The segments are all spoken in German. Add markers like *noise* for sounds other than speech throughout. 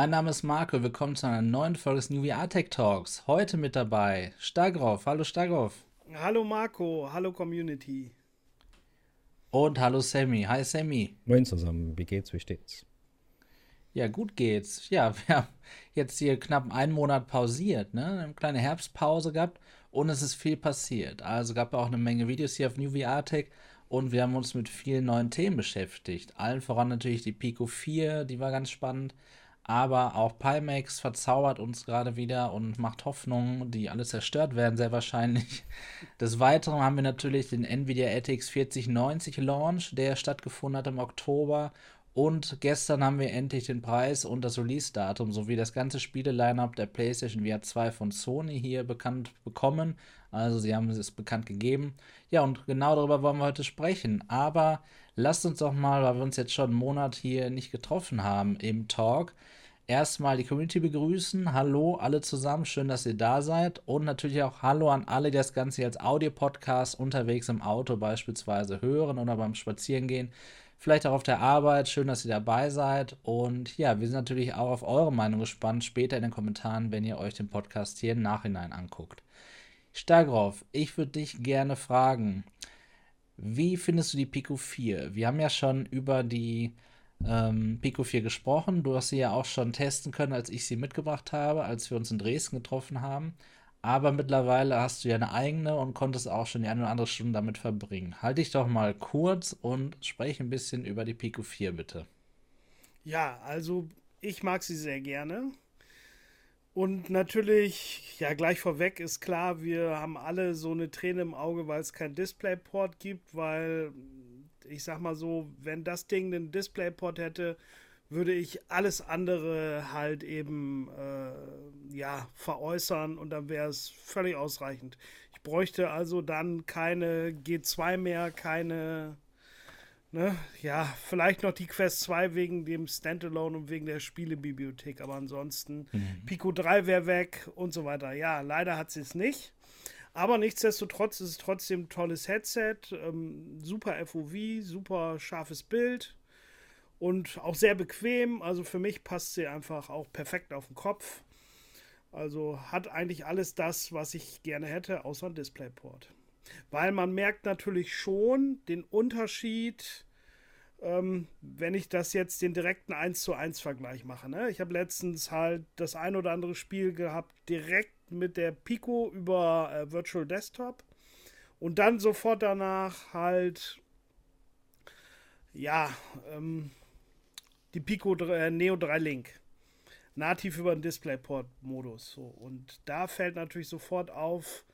Mein Name ist Marco, willkommen zu einer neuen Folge des New VR Tech Talks. Heute mit dabei Stagroff. Hallo Stagroff. Hallo Marco, hallo Community. Und hallo Sammy. Hi Sammy. Moin zusammen, wie geht's, wie steht's? Ja, gut geht's. Ja, *laughs* wir haben jetzt hier knapp einen Monat pausiert, ne? Eine kleine Herbstpause gehabt und es ist viel passiert. Also gab auch eine Menge Videos hier auf New VR Tech und wir haben uns mit vielen neuen Themen beschäftigt. Allen voran natürlich die Pico 4, die war ganz spannend. Aber auch Pimax verzaubert uns gerade wieder und macht Hoffnung, die alle zerstört werden, sehr wahrscheinlich. Des Weiteren haben wir natürlich den Nvidia RTX 4090 Launch, der stattgefunden hat im Oktober. Und gestern haben wir endlich den Preis und das Release-Datum sowie das ganze Spiele-Line-Up der PlayStation VR 2 von Sony hier bekannt bekommen. Also sie haben es bekannt gegeben. Ja, und genau darüber wollen wir heute sprechen. Aber lasst uns doch mal, weil wir uns jetzt schon einen Monat hier nicht getroffen haben im Talk, erstmal die Community begrüßen. Hallo alle zusammen, schön, dass ihr da seid. Und natürlich auch Hallo an alle, die das Ganze als Audio-Podcast unterwegs im Auto beispielsweise hören oder beim Spazierengehen vielleicht auch auf der Arbeit. Schön, dass ihr dabei seid. Und ja, wir sind natürlich auch auf eure Meinung gespannt, später in den Kommentaren, wenn ihr euch den Podcast hier im Nachhinein anguckt. Stagroff, ich würde dich gerne fragen, wie findest du die Pico 4? Wir haben ja schon über die ähm, Pico 4 gesprochen. Du hast sie ja auch schon testen können, als ich sie mitgebracht habe, als wir uns in Dresden getroffen haben. Aber mittlerweile hast du ja eine eigene und konntest auch schon die eine oder andere Stunde damit verbringen. Halte dich doch mal kurz und spreche ein bisschen über die Pico 4, bitte. Ja, also ich mag sie sehr gerne. Und natürlich, ja, gleich vorweg ist klar, wir haben alle so eine Träne im Auge, weil es kein Displayport gibt, weil ich sag mal so, wenn das Ding einen Displayport hätte, würde ich alles andere halt eben äh, ja veräußern und dann wäre es völlig ausreichend. Ich bräuchte also dann keine G2 mehr, keine ne, ja, vielleicht noch die Quest 2 wegen dem Standalone und wegen der Spielebibliothek, aber ansonsten mhm. Pico 3 wäre weg und so weiter. Ja, leider hat sie es nicht. Aber nichtsdestotrotz ist es trotzdem ein tolles Headset, ähm, super FOV, super scharfes Bild, und auch sehr bequem. Also für mich passt sie einfach auch perfekt auf den Kopf. Also hat eigentlich alles das, was ich gerne hätte, außer ein Displayport. Weil man merkt natürlich schon den Unterschied, ähm, wenn ich das jetzt den direkten 1 zu 1 Vergleich mache. Ne? Ich habe letztens halt das ein oder andere Spiel gehabt, direkt mit der Pico über äh, Virtual Desktop. Und dann sofort danach halt, ja, ähm, die Pico 3, äh, Neo 3 Link. Nativ über den DisplayPort-Modus. So. Und da fällt natürlich sofort auf,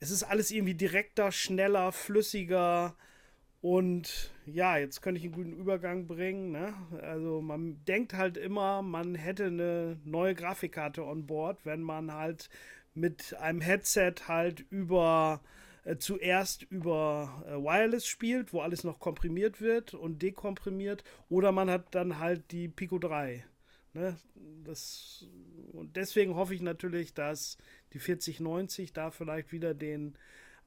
es ist alles irgendwie direkter, schneller, flüssiger. Und ja, jetzt könnte ich einen guten Übergang bringen. Ne? Also man denkt halt immer, man hätte eine neue Grafikkarte on board, wenn man halt mit einem Headset halt über äh, zuerst über äh, Wireless spielt, wo alles noch komprimiert wird und dekomprimiert, oder man hat dann halt die Pico 3. Ne? Das, und deswegen hoffe ich natürlich, dass die 4090 da vielleicht wieder den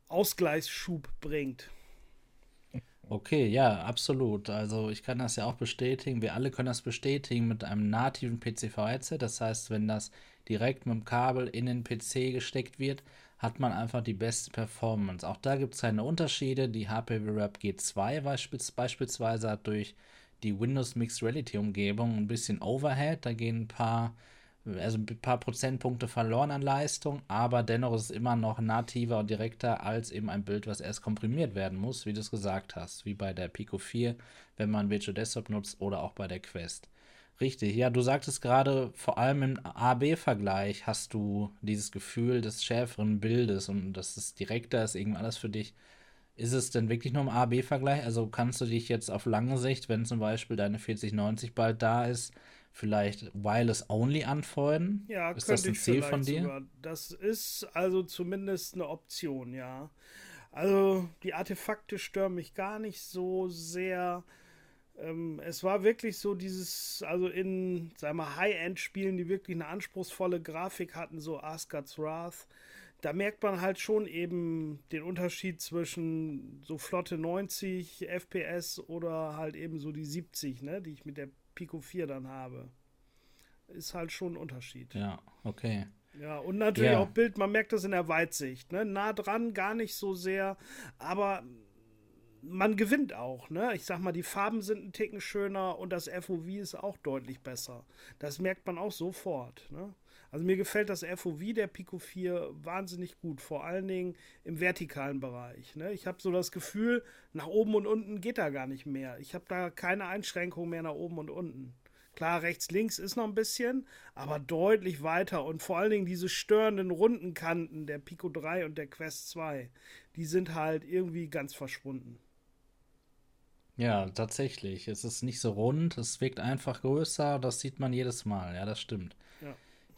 Ausgleichsschub bringt. Okay, ja, absolut. Also ich kann das ja auch bestätigen. Wir alle können das bestätigen mit einem nativen PCV-Headset. Das heißt, wenn das direkt mit dem Kabel in den PC gesteckt wird, hat man einfach die beste Performance. Auch da gibt es keine Unterschiede. Die HP Rap G2 beispielsweise hat durch die Windows Mixed Reality Umgebung ein bisschen Overhead. Da gehen ein paar, also ein paar Prozentpunkte verloren an Leistung, aber dennoch ist es immer noch nativer und direkter als eben ein Bild, was erst komprimiert werden muss, wie du es gesagt hast, wie bei der Pico 4, wenn man Virtual Desktop nutzt oder auch bei der Quest. Richtig, ja, du sagtest gerade, vor allem im A-B-Vergleich hast du dieses Gefühl des schärferen Bildes und dass es direkter ist, irgendwie alles für dich. Ist es denn wirklich nur im A-B-Vergleich? Also kannst du dich jetzt auf lange Sicht, wenn zum Beispiel deine 4090 bald da ist, vielleicht Wireless Only anfreunden? Ja, ist das ein Ziel von dir? Sogar. Das ist also zumindest eine Option, ja. Also die Artefakte stören mich gar nicht so sehr. Ähm, es war wirklich so dieses, also in, sagen wir High-End-Spielen, die wirklich eine anspruchsvolle Grafik hatten, so Asgard's Wrath, da merkt man halt schon eben den Unterschied zwischen so flotte 90 FPS oder halt eben so die 70, ne, die ich mit der Pico 4 dann habe. ist halt schon ein Unterschied. Ja, okay. Ja, und natürlich Ja. auch Bild, man merkt das in der Weitsicht, ne? Nah dran, gar nicht so sehr, aber man gewinnt auch, ne? Ich sag mal, die Farben sind ein Ticken schöner und das FOV ist auch deutlich besser. Das merkt man auch sofort, ne? Also mir gefällt das FOV der Pico 4 wahnsinnig gut, vor allen Dingen im vertikalen Bereich. Ne? Ich habe so das Gefühl, nach oben und unten geht da gar nicht mehr. Ich habe da keine Einschränkung mehr nach oben und unten. Klar, rechts, links ist noch ein bisschen, aber deutlich weiter und vor allen Dingen diese störenden runden Kanten der Pico 3 und der Quest 2, die sind halt irgendwie ganz verschwunden. Ja, tatsächlich. Es ist nicht so rund, es wirkt einfach größer, das sieht man jedes Mal. Ja, das stimmt.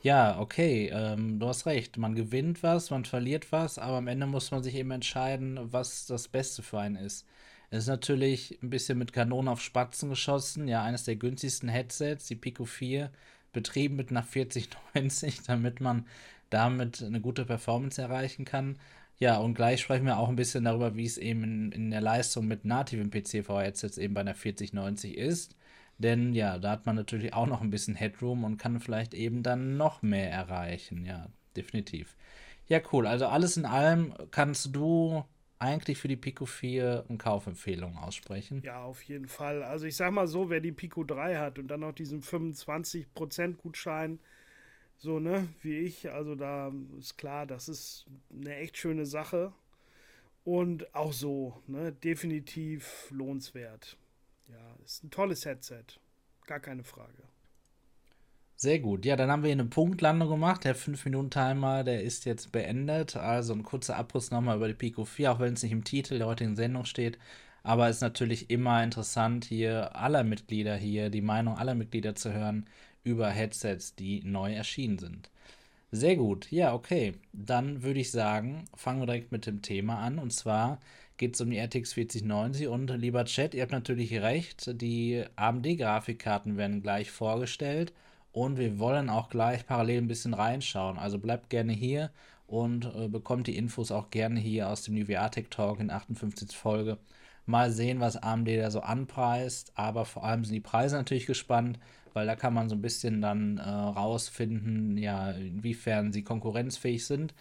Ja. Okay, ähm, du hast recht. Man gewinnt was, man verliert was, aber am Ende muss man sich eben entscheiden, was das Beste für einen ist. Es ist natürlich ein bisschen mit Kanonen auf Spatzen geschossen. Ja, eines der günstigsten Headsets, die Pico 4, betrieben mit einer 4090, *laughs* damit man damit eine gute Performance erreichen kann. Ja, und gleich sprechen wir auch ein bisschen darüber, wie es eben in, in der Leistung mit nativen PC-VR-Headsets eben bei einer 4090 ist. Denn ja, da hat man natürlich auch noch ein bisschen Headroom und kann vielleicht eben dann noch mehr erreichen. Ja, definitiv. Ja, cool. Also alles in allem kannst du eigentlich für die Pico 4 eine Kaufempfehlung aussprechen. Ja, auf jeden Fall. Also ich sag mal so, wer die Pico 3 hat und dann noch diesen 25% Gutschein, so, ne, wie ich, also da ist klar, das ist eine echt schöne Sache. Und auch so, ne, definitiv lohnenswert. Ja, ist ein tolles Headset. Gar keine Frage. Sehr gut. Ja, dann haben wir hier eine Punktlandung gemacht. Der 5-Minuten-Timer, der ist jetzt beendet. Also ein kurzer Abriss nochmal über die Pico 4, auch wenn es nicht im Titel der heutigen Sendung steht. Aber es ist natürlich immer interessant, hier aller Mitglieder hier, die Meinung aller Mitglieder zu hören über Headsets, die neu erschienen sind. Sehr gut. Ja, okay. Dann würde ich sagen, fangen wir direkt mit dem Thema an. Und zwar geht es um die RTX 4090. Und lieber Chat, ihr habt natürlich recht, die AMD-Grafikkarten werden gleich vorgestellt. Und wir wollen auch gleich parallel ein bisschen reinschauen. Also bleibt gerne hier und äh, bekommt die Infos auch gerne hier aus dem Nvidia Tech Talk in der 58. Folge. Mal sehen, was AMD da so anpreist. Aber vor allem sind die Preise natürlich gespannt, weil da kann man so ein bisschen dann äh, rausfinden, ja, inwiefern sie konkurrenzfähig sind.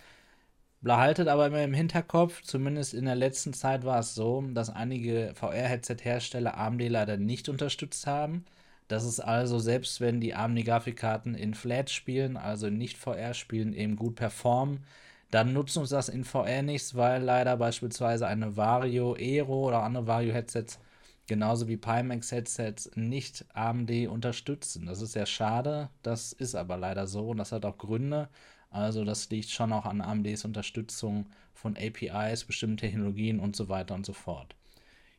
Behaltet aber immer im Hinterkopf, zumindest in der letzten Zeit war es so, dass einige VR-Headset-Hersteller AMD leider nicht unterstützt haben. Das ist also, selbst wenn die AMD-Grafikkarten in Flat spielen, also in Nicht-VR-Spielen, eben gut performen, dann nutzt uns das in VR nichts, weil leider beispielsweise eine Vario Aero oder andere Vario-Headsets genauso wie Pimax-Headsets nicht AMD unterstützen. Das ist sehr schade, das ist aber leider so und das hat auch Gründe. Also das liegt schon auch an AMDs Unterstützung von APIs, bestimmten Technologien und so weiter und so fort.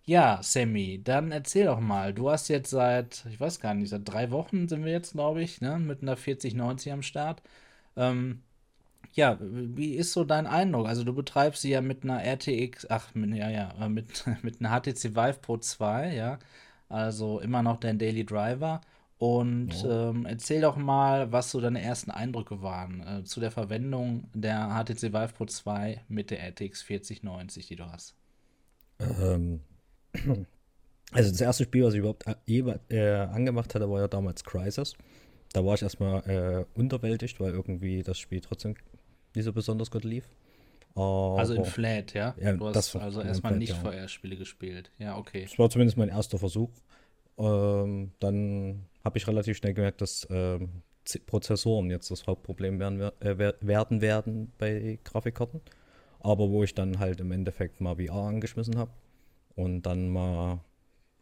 Ja, Sammy, dann erzähl doch mal. Du hast jetzt seit, ich weiß gar nicht, seit drei Wochen sind wir jetzt, glaube ich, ne, mit einer 4090 am Start. Ähm, ja, wie ist so dein Eindruck? Also du betreibst sie ja mit einer RTX, ach, mit, ja, ja, äh, mit, *laughs* mit einer HTC Vive Pro 2, ja. Also immer noch dein Daily Driver. Und Ja. ähm, erzähl doch mal, was so deine ersten Eindrücke waren äh, zu der Verwendung der HTC Vive Pro 2 mit der RTX 4090, die du hast. Ähm, *clears throat* also das erste Spiel, was ich überhaupt a- je, äh, angemacht hatte, war ja damals Crysis. Da war ich erstmal äh, unterwältigt, weil irgendwie das Spiel trotzdem nicht so besonders gut lief. Also in Aber Flat, ja? Ja, Du das hast also erstmal Flat, nicht ja. VR-Spiele gespielt. Ja, okay. es war zumindest mein erster Versuch. Ähm, dann habe ich relativ schnell gemerkt, dass ähm, Prozessoren jetzt das Hauptproblem werden, wer- äh, wer- werden werden bei Grafikkarten. Aber wo ich dann halt im Endeffekt mal VR angeschmissen habe und dann mal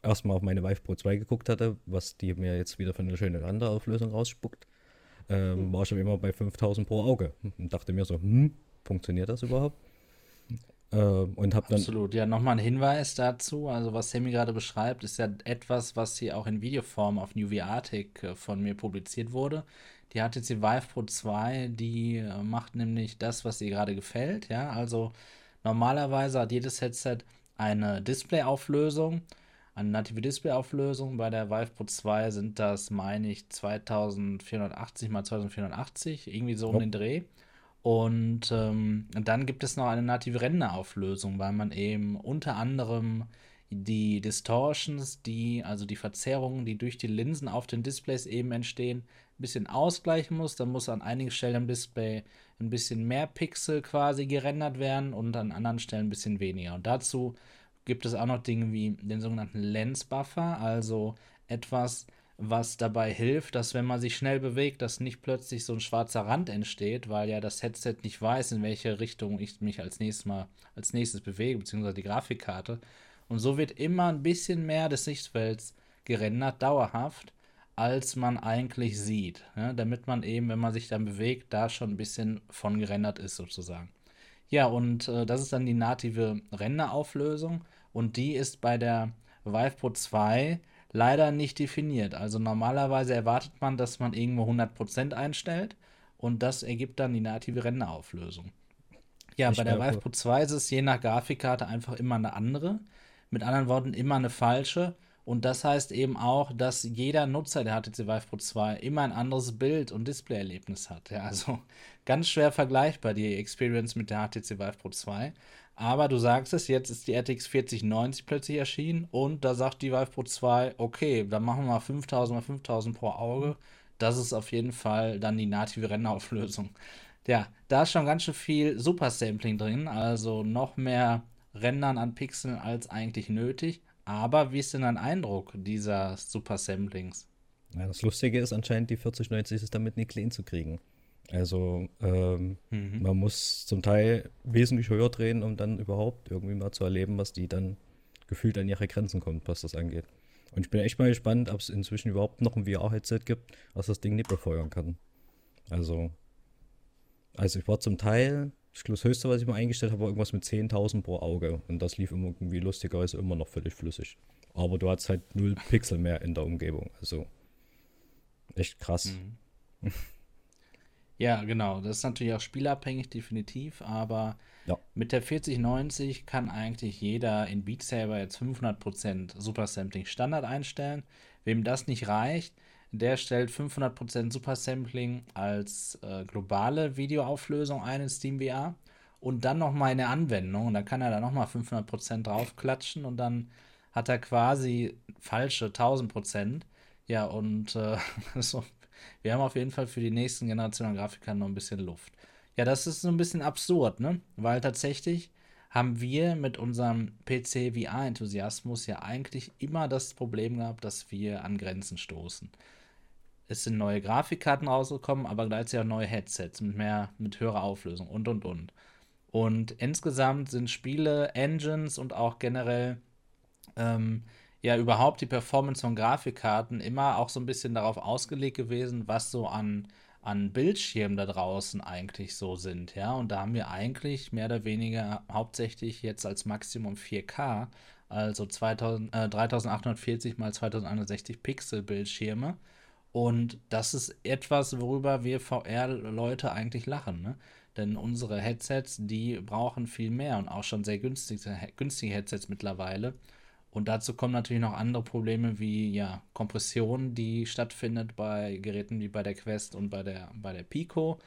erstmal auf meine Vive Pro 2 geguckt hatte, was die mir jetzt wieder für eine schöne Renderauflösung rausspuckt, ähm, war ich schon immer bei 5000 pro Auge und dachte mir so, hm, funktioniert das überhaupt? Ähm, und habe dann Absolut. Ja, nochmal ein Hinweis dazu. Also, was Sammy gerade beschreibt, ist ja etwas, was hier auch in Videoform auf New Arctic äh, von mir publiziert wurde. Die HTC Vive Pro 2, die äh, macht nämlich das, was ihr gerade gefällt. Ja, also normalerweise hat jedes Headset eine Displayauflösung, eine native Displayauflösung. Bei der Vive Pro 2 sind das, meine ich, 2480 mal 2480, irgendwie so um Ja. den Dreh. Und ähm, dann gibt es noch eine native Renderauflösung, weil man eben unter anderem die Distortions, die, also die Verzerrungen, die durch die Linsen auf den Displays eben entstehen, ein bisschen ausgleichen muss. Dann muss an einigen Stellen im Display ein bisschen mehr Pixel quasi gerendert werden und an anderen Stellen ein bisschen weniger. Und dazu gibt es auch noch Dinge wie den sogenannten Lens Buffer, also etwas, was dabei hilft, dass wenn man sich schnell bewegt, dass nicht plötzlich so ein schwarzer Rand entsteht, weil ja das Headset nicht weiß, in welche Richtung ich mich als nächstes mal als nächstes bewege, beziehungsweise die Grafikkarte. Und so wird immer ein bisschen mehr des Sichtfelds gerendert, dauerhaft, als man eigentlich sieht. Ja, damit man eben, wenn man sich dann bewegt, da schon ein bisschen von gerendert ist, sozusagen. Ja, und äh, das ist dann die native Renderauflösung. Und die ist bei der Vive Pro 2 leider nicht definiert. Also normalerweise erwartet man, dass man irgendwo 100% einstellt und das ergibt dann die native Renderauflösung. Ja, ich bei der Vive Pro 2 ist es je nach Grafikkarte einfach immer eine andere. Mit anderen Worten, immer eine falsche. Und das heißt eben auch, dass jeder Nutzer der HTC Vive Pro 2 immer ein anderes Bild- und Displayerlebnis hat. Ja, also *laughs* ganz schwer vergleichbar die Experience mit der HTC Vive Pro 2. Aber du sagst es, jetzt ist die RTX 4090 plötzlich erschienen und da sagt die Vive Pro 2, okay, dann machen wir mal 5000 mal 5000 pro Auge. Das ist auf jeden Fall dann die native Rennauflösung. Ja, da ist schon ganz schön viel Super Sampling drin, also noch mehr Rendern an Pixeln als eigentlich nötig. Aber wie ist denn dein Eindruck dieser Super Samplings? Ja, das Lustige ist anscheinend, die 4090 ist damit nicht clean zu kriegen. Also ähm, mhm. man muss zum Teil wesentlich höher drehen, um dann überhaupt irgendwie mal zu erleben, was die dann gefühlt an ihre Grenzen kommt, was das angeht. Und ich bin echt mal gespannt, ob es inzwischen überhaupt noch ein VR-Headset gibt, was das Ding nicht befeuern kann. Also, also ich war zum Teil, ich glaube, das höchste, was ich mal eingestellt habe, war irgendwas mit 10.000 pro Auge. Und das lief irgendwie lustigerweise immer noch völlig flüssig. Aber du hast halt null *laughs* Pixel mehr in der Umgebung. Also, echt krass. Mhm. Ja, genau. Das ist natürlich auch spielabhängig, definitiv. Aber ja. mit der 4090 kann eigentlich jeder in Beat Saber jetzt 500% Super Sampling Standard einstellen. Wem das nicht reicht, der stellt 500% Super Sampling als äh, globale Videoauflösung ein in SteamVR und dann nochmal eine Anwendung. Und dann kann er da nochmal 500% draufklatschen und dann hat er quasi falsche 1000%. Ja, und äh, *laughs* so wir haben auf jeden Fall für die nächsten Generationen Grafikkarten noch ein bisschen Luft. Ja, das ist so ein bisschen absurd, ne? Weil tatsächlich haben wir mit unserem PC VR-Enthusiasmus ja eigentlich immer das Problem gehabt, dass wir an Grenzen stoßen. Es sind neue Grafikkarten rausgekommen, aber gleichzeitig auch neue Headsets mit mehr, mit höherer Auflösung und und und. Und insgesamt sind Spiele, Engines und auch generell ähm, ja überhaupt die Performance von Grafikkarten immer auch so ein bisschen darauf ausgelegt gewesen, was so an, an Bildschirmen da draußen eigentlich so sind, ja. Und da haben wir eigentlich mehr oder weniger hauptsächlich jetzt als Maximum 4K, also 2000, äh, 3840 mal 2160 Pixel Bildschirme. Und das ist etwas, worüber wir VR-Leute eigentlich lachen, ne? Denn unsere Headsets, die brauchen viel mehr und auch schon sehr günstige, günstige Headsets mittlerweile. Und dazu kommen natürlich noch andere Probleme wie ja, Kompression, die stattfindet bei Geräten wie bei der Quest und bei der, bei der Pico.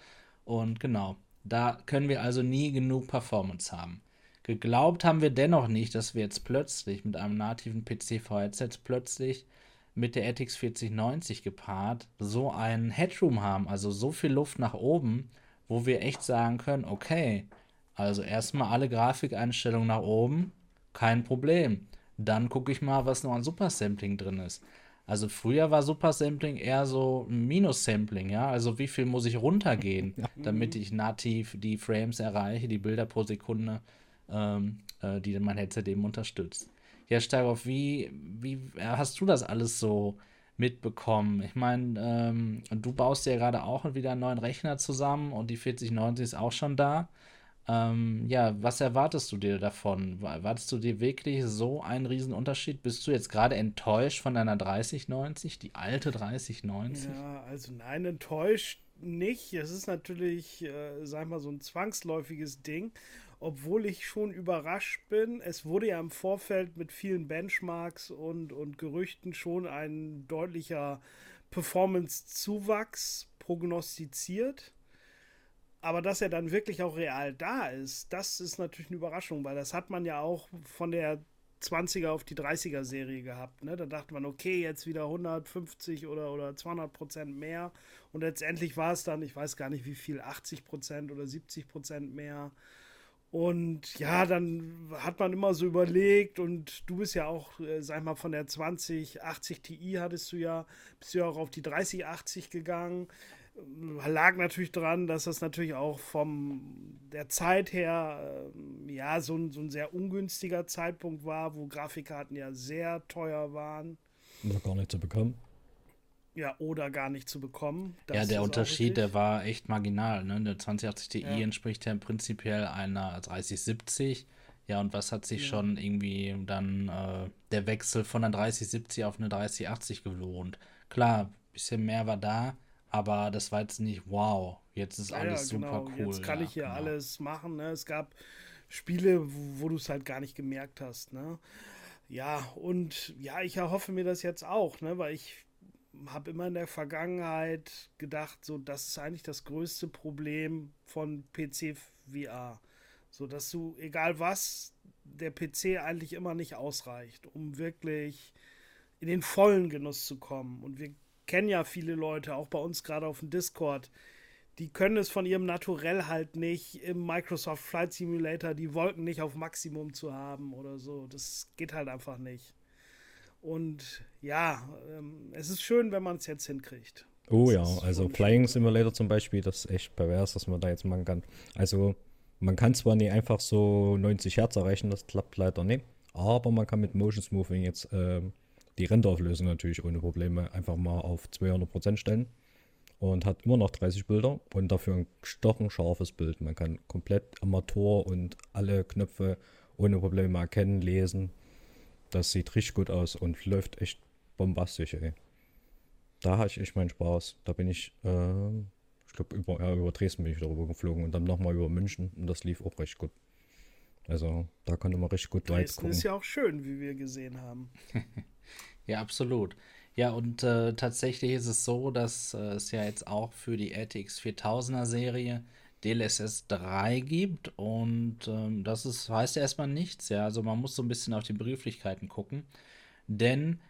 Und genau, da können wir also nie genug Performance haben. Geglaubt haben wir dennoch nicht, dass wir jetzt plötzlich mit einem nativen PC-VR-Headset plötzlich mit der RTX 4090 gepaart so einen Headroom haben, also so viel Luft nach oben, wo wir echt sagen können, okay, also erstmal alle Grafikeinstellungen nach oben, kein Problem dann gucke ich mal, was noch an Supersampling drin ist. Also früher war Supersampling eher so Minus-Sampling, ja. Also wie viel muss ich runtergehen, *laughs* damit ich nativ die Frames erreiche, die Bilder pro Sekunde, ähm, äh, die mein Headset eben unterstützt. Ja, Starov, wie, wie hast du das alles so mitbekommen? Ich meine, ähm, du baust ja gerade auch wieder einen neuen Rechner zusammen und die 4090 ist auch schon da. Ähm, ja, was erwartest du dir davon? Erwartest du dir wirklich so einen Riesenunterschied? Bist du jetzt gerade enttäuscht von deiner 3090, die alte 3090? Ja, also nein, enttäuscht nicht. Es ist natürlich, äh, sag mal, so ein zwangsläufiges Ding, obwohl ich schon überrascht bin. Es wurde ja im Vorfeld mit vielen Benchmarks und, und Gerüchten schon ein deutlicher Performance-Zuwachs prognostiziert. Aber dass er dann wirklich auch real da ist, das ist natürlich eine Überraschung, weil das hat man ja auch von der 20er auf die 30er Serie gehabt. Ne? Da dachte man, okay, jetzt wieder 150 oder, oder 200 Prozent mehr. Und letztendlich war es dann, ich weiß gar nicht wie viel, 80 Prozent oder 70 Prozent mehr. Und ja, dann hat man immer so überlegt und du bist ja auch, äh, sag mal, von der 2080 Ti hattest du ja, bist du ja auch auf die 3080 gegangen. Äh, lag natürlich dran, dass das natürlich auch von der Zeit her, äh, ja, so ein, so ein sehr ungünstiger Zeitpunkt war, wo Grafikkarten ja sehr teuer waren. Oder gar nicht zu bekommen. Ja, oder gar nicht zu bekommen. Das ja, der Unterschied, der war echt marginal. Ne? Der 2080 Ti ja. entspricht ja prinzipiell einer 3070. Ja, und was hat sich ja. schon irgendwie dann äh, der Wechsel von einer 3070 auf eine 3080 gelohnt? Klar, ein bisschen mehr war da, aber das war jetzt nicht wow. Jetzt ist alles ja, genau. super cool. Jetzt kann ich hier genau. alles machen. Ne? Es gab Spiele, wo, wo du es halt gar nicht gemerkt hast. Ne? Ja, und ja, ich erhoffe mir das jetzt auch, ne? weil ich habe immer in der Vergangenheit gedacht, so das ist eigentlich das größte Problem von PC VR. So dass du, egal was, der PC eigentlich immer nicht ausreicht, um wirklich in den vollen Genuss zu kommen. Und wir kennen ja viele Leute, auch bei uns gerade auf dem Discord, die können es von ihrem Naturell halt nicht im Microsoft Flight Simulator die Wolken nicht auf Maximum zu haben oder so. Das geht halt einfach nicht. Und ja, ähm, es ist schön, wenn man es jetzt hinkriegt. Oh das ja, also Flying Simulator zum Beispiel, das ist echt pervers, dass man da jetzt machen kann. Also man kann zwar nicht einfach so 90 Hertz erreichen, das klappt leider nicht, aber man kann mit Motion Smoothing jetzt äh, die Renderauflösung natürlich ohne Probleme einfach mal auf 200% stellen und hat immer noch 30 Bilder und dafür ein stochenscharfes Bild. Man kann komplett am Motor und alle Knöpfe ohne Probleme erkennen, lesen das sieht richtig gut aus und läuft echt bombastisch, ey. Da hatte ich echt meinen Spaß. Da bin ich, äh, ich glaube, über, ja, über Dresden bin ich darüber geflogen und dann nochmal über München und das lief auch recht gut. Also da konnte man richtig gut weit gucken. ist ja auch schön, wie wir gesehen haben. *laughs* ja, absolut. Ja, und äh, tatsächlich ist es so, dass äh, es ja jetzt auch für die RTX 4000er Serie DLSS 3 gibt und ähm, das ist, heißt erstmal nichts, ja. Also man muss so ein bisschen auf die Begrifflichkeiten gucken, denn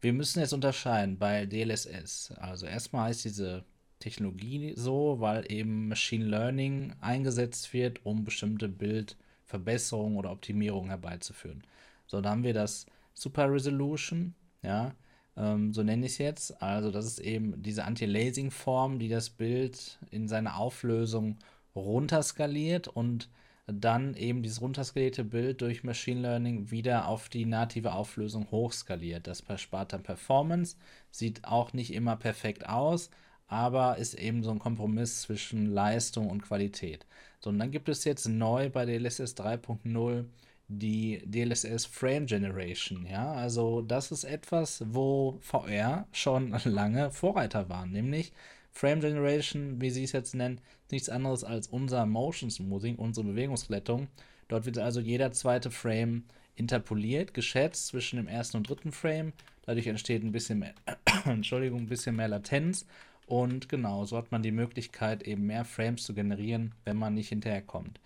wir müssen jetzt unterscheiden bei DLSS. Also erstmal heißt diese Technologie so, weil eben Machine Learning eingesetzt wird, um bestimmte Bildverbesserungen oder Optimierungen herbeizuführen. So, dann haben wir das Super Resolution, ja, ähm, so nenne ich es jetzt. Also das ist eben diese Anti-Lasing-Form, die das Bild in seiner Auflösung runterskaliert und dann eben dieses runterskalierte Bild durch Machine Learning wieder auf die native Auflösung hochskaliert. Das spart dann Performance, sieht auch nicht immer perfekt aus, aber ist eben so ein Kompromiss zwischen Leistung und Qualität. So, und dann gibt es jetzt neu bei DLSS 3.0 die DLSS Frame Generation. Ja, also das ist etwas, wo VR schon *laughs* lange Vorreiter waren, nämlich Frame Generation, wie sie es jetzt nennen, nichts anderes als unser Motion Smoothing, unsere Bewegungsglättung. Dort wird also jeder zweite Frame interpoliert, geschätzt zwischen dem ersten und dritten Frame. Dadurch entsteht ein bisschen mehr, *coughs* Entschuldigung, ein bisschen mehr Latenz. Und genau, so hat man die Möglichkeit, eben mehr Frames zu generieren, wenn man nicht hinterherkommt.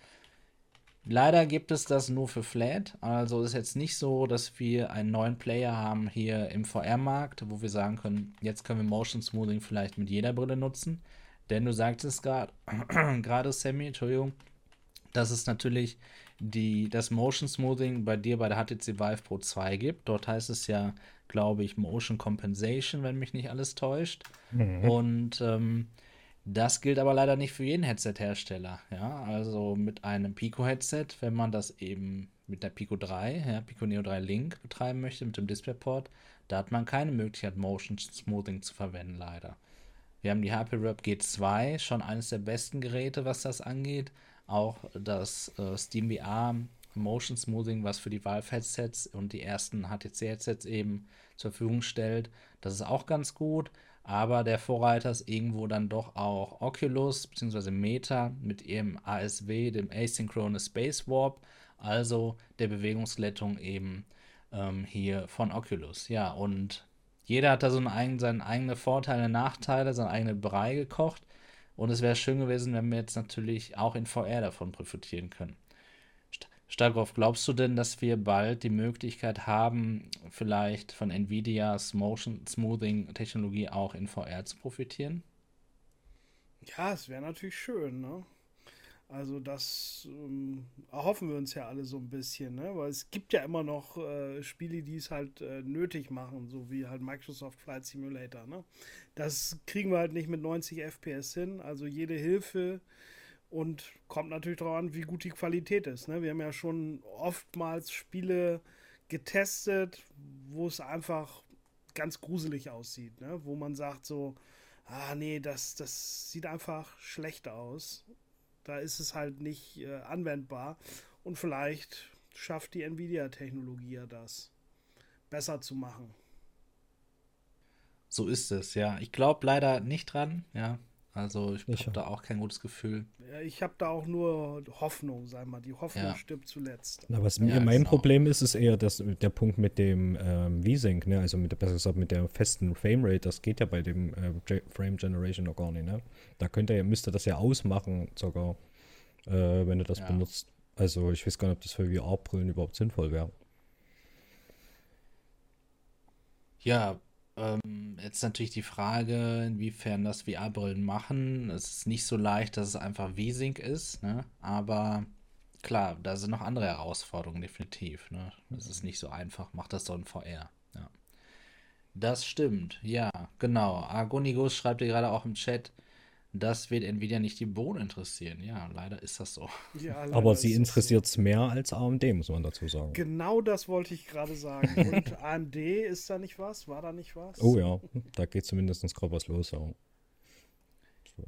Leider gibt es das nur für Flat. Also ist jetzt nicht so, dass wir einen neuen Player haben hier im VR-Markt, wo wir sagen können, jetzt können wir Motion Smoothing vielleicht mit jeder Brille nutzen. Denn du sagtest gerade, *clears throat* gerade Sammy, Entschuldigung, dass es natürlich die, das Motion Smoothing bei dir bei der HTC Vive Pro 2 gibt. Dort heißt es ja, glaube ich, Motion Compensation, wenn mich nicht alles täuscht. Mhm. Und ähm, das gilt aber leider nicht für jeden Headset-Hersteller. Ja, also mit einem Pico-Headset, wenn man das eben mit der Pico 3, ja, Pico Neo 3 Link betreiben möchte mit dem DisplayPort, da hat man keine Möglichkeit, Motion Smoothing zu verwenden, leider. Wir haben die HP Rap G2, schon eines der besten Geräte, was das angeht. Auch das äh, Steam VR Motion Smoothing, was für die Valve Headsets und die ersten HTC Headsets eben zur Verfügung stellt. Das ist auch ganz gut. Aber der Vorreiter ist irgendwo dann doch auch Oculus bzw. Meta mit ihrem ASW, dem Asynchronous Space Warp, also der Bewegungsglättung eben ähm, hier von Oculus. Ja, und jeder hat da so einen eigenen, seine eigenen Vorteile, Nachteile, seine eigene Brei gekocht. Und es wäre schön gewesen, wenn wir jetzt natürlich auch in VR davon profitieren können. Starkov, glaubst du denn, dass wir bald die Möglichkeit haben, vielleicht von Nvidias Motion Smoothing Technologie auch in VR zu profitieren? Ja, es wäre natürlich schön, ne? Also das ähm, erhoffen wir uns ja alle so ein bisschen, ne? Weil es gibt ja immer noch äh, Spiele, die es halt äh, nötig machen, so wie halt Microsoft Flight Simulator, ne? Das kriegen wir halt nicht mit 90 FPS hin. Also jede Hilfe und kommt natürlich darauf an, wie gut die Qualität ist. Ne? Wir haben ja schon oftmals Spiele getestet, wo es einfach ganz gruselig aussieht, ne? wo man sagt so, ah nee, das, das sieht einfach schlecht aus. Da ist es halt nicht äh, anwendbar. Und vielleicht schafft die Nvidia-Technologie ja das, besser zu machen. So ist es, ja. Ich glaube leider nicht dran, ja. Also ich habe da auch kein gutes Gefühl. Ja, ich habe da auch nur Hoffnung, sag mal. Die Hoffnung ja. stirbt zuletzt. Na, was mir mein genau. Problem ist, ist eher das, der Punkt mit dem ähm, V-Sync, ne? also mit der, besser gesagt mit der festen Framerate. Das geht ja bei dem äh, Frame Generation noch gar nicht. Ne? Da könnte, müsste das ja ausmachen, sogar, äh, wenn du das benutzt. Also ich weiß gar nicht, ob das für VR-Brillen überhaupt sinnvoll wäre. Ja, ähm, jetzt natürlich die Frage, inwiefern das VR-Brillen machen. Es ist nicht so leicht, dass es einfach V-Sync ist, ne? aber klar, da sind noch andere Herausforderungen, definitiv. Ne? Es ist nicht so einfach, macht das doch in VR. Ja. Das stimmt, ja, genau. Argonigos schreibt dir gerade auch im Chat, das wird Nvidia nicht die Bohnen interessieren. Ja, leider ist das so. Ja, Aber sie interessiert es so. mehr als AMD, muss man dazu sagen. Genau das wollte ich gerade sagen. *laughs* Und AMD ist da nicht was? War da nicht was? Oh ja, da geht zumindest gerade was los. Ja.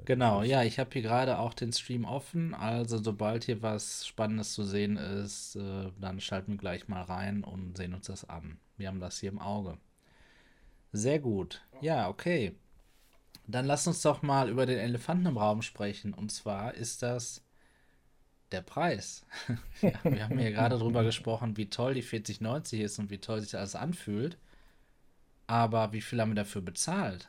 Genau, ja, ich habe hier gerade auch den Stream offen. Also sobald hier was Spannendes zu sehen ist, äh, dann schalten wir gleich mal rein und sehen uns das an. Wir haben das hier im Auge. Sehr gut. Ja, okay. Dann lass uns doch mal über den Elefanten im Raum sprechen. Und zwar ist das der Preis. *laughs* ja, wir haben hier gerade drüber gesprochen, wie toll die 4090 ist und wie toll sich das anfühlt. Aber wie viel haben wir dafür bezahlt?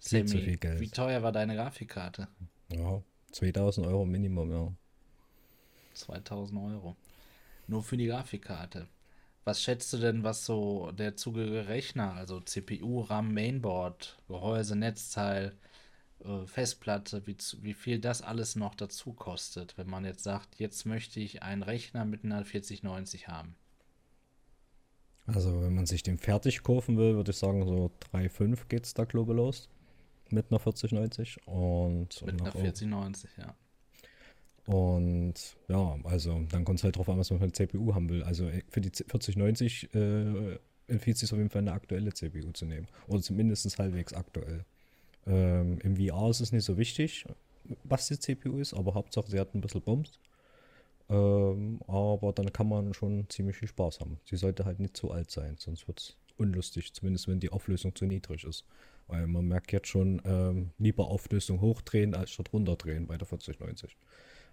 Viel Sammy, viel Geld. wie teuer war deine Grafikkarte? Ja, 2000 Euro Minimum, ja. 2000 Euro. Nur für die Grafikkarte. Was schätzt du denn, was so der zugehörige Rechner, also CPU, RAM, Mainboard, Gehäuse, Netzteil, äh, Festplatte, wie, wie viel das alles noch dazu kostet, wenn man jetzt sagt, jetzt möchte ich einen Rechner mit einer 4090 haben? Also, wenn man sich den fertig kaufen will, würde ich sagen, so 3,5 geht es da global los. Mit einer 4090. Und mit einer 4090, ja. Und ja, also dann kommt es halt drauf an, was man für eine CPU haben will. Also äh, für die 4090 äh, empfiehlt es sich auf jeden Fall eine aktuelle CPU zu nehmen. Oder zumindest halbwegs aktuell. Ähm, Im VR ist es nicht so wichtig, was die CPU ist, aber Hauptsache sie hat ein bisschen Bums. Ähm, aber dann kann man schon ziemlich viel Spaß haben. Sie sollte halt nicht zu alt sein, sonst wird es unlustig, zumindest wenn die Auflösung zu niedrig ist. Weil man merkt jetzt schon, ähm, lieber Auflösung hochdrehen als statt runterdrehen bei der 4090.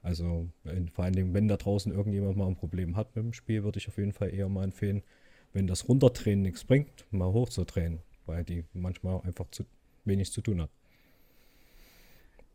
Also in, vor allen Dingen, wenn da draußen irgendjemand mal ein Problem hat mit dem Spiel, würde ich auf jeden Fall eher mal empfehlen, wenn das Runterdrehen nichts bringt, mal hochzudrehen, weil die manchmal einfach zu wenig zu tun hat.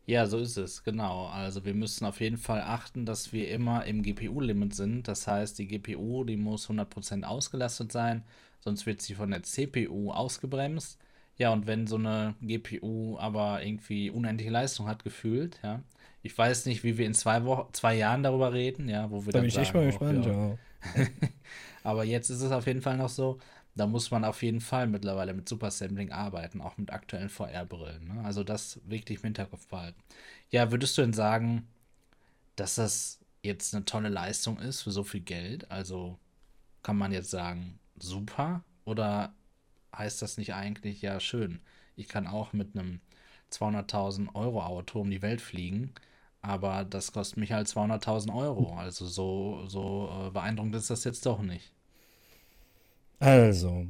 Ja, so ist es, genau. Also wir müssen auf jeden Fall achten, dass wir immer im GPU-Limit sind. Das heißt, die GPU, die muss 100% ausgelastet sein, sonst wird sie von der CPU ausgebremst. Ja, und wenn so eine GPU aber irgendwie unendliche Leistung hat gefühlt, ja, ich weiß nicht, wie wir in zwei Wochen, zwei Jahren darüber reden, ja, wo wir da dann bin ich echt mal gespannt, ja. *laughs* Aber jetzt ist es auf jeden Fall noch so, da muss man auf jeden Fall mittlerweile mit Super Sampling arbeiten, auch mit aktuellen VR-Brillen. Ne? Also das wirklich im Hinterkopf behalten. Ja, würdest du denn sagen, dass das jetzt eine tolle Leistung ist für so viel Geld? Also kann man jetzt sagen, super? Oder heißt das nicht eigentlich, ja, schön, ich kann auch mit einem 200.000 Euro Auto um die Welt fliegen aber das kostet mich halt 200.000 Euro. Also so, so äh, beeindruckend ist das jetzt doch nicht. Also,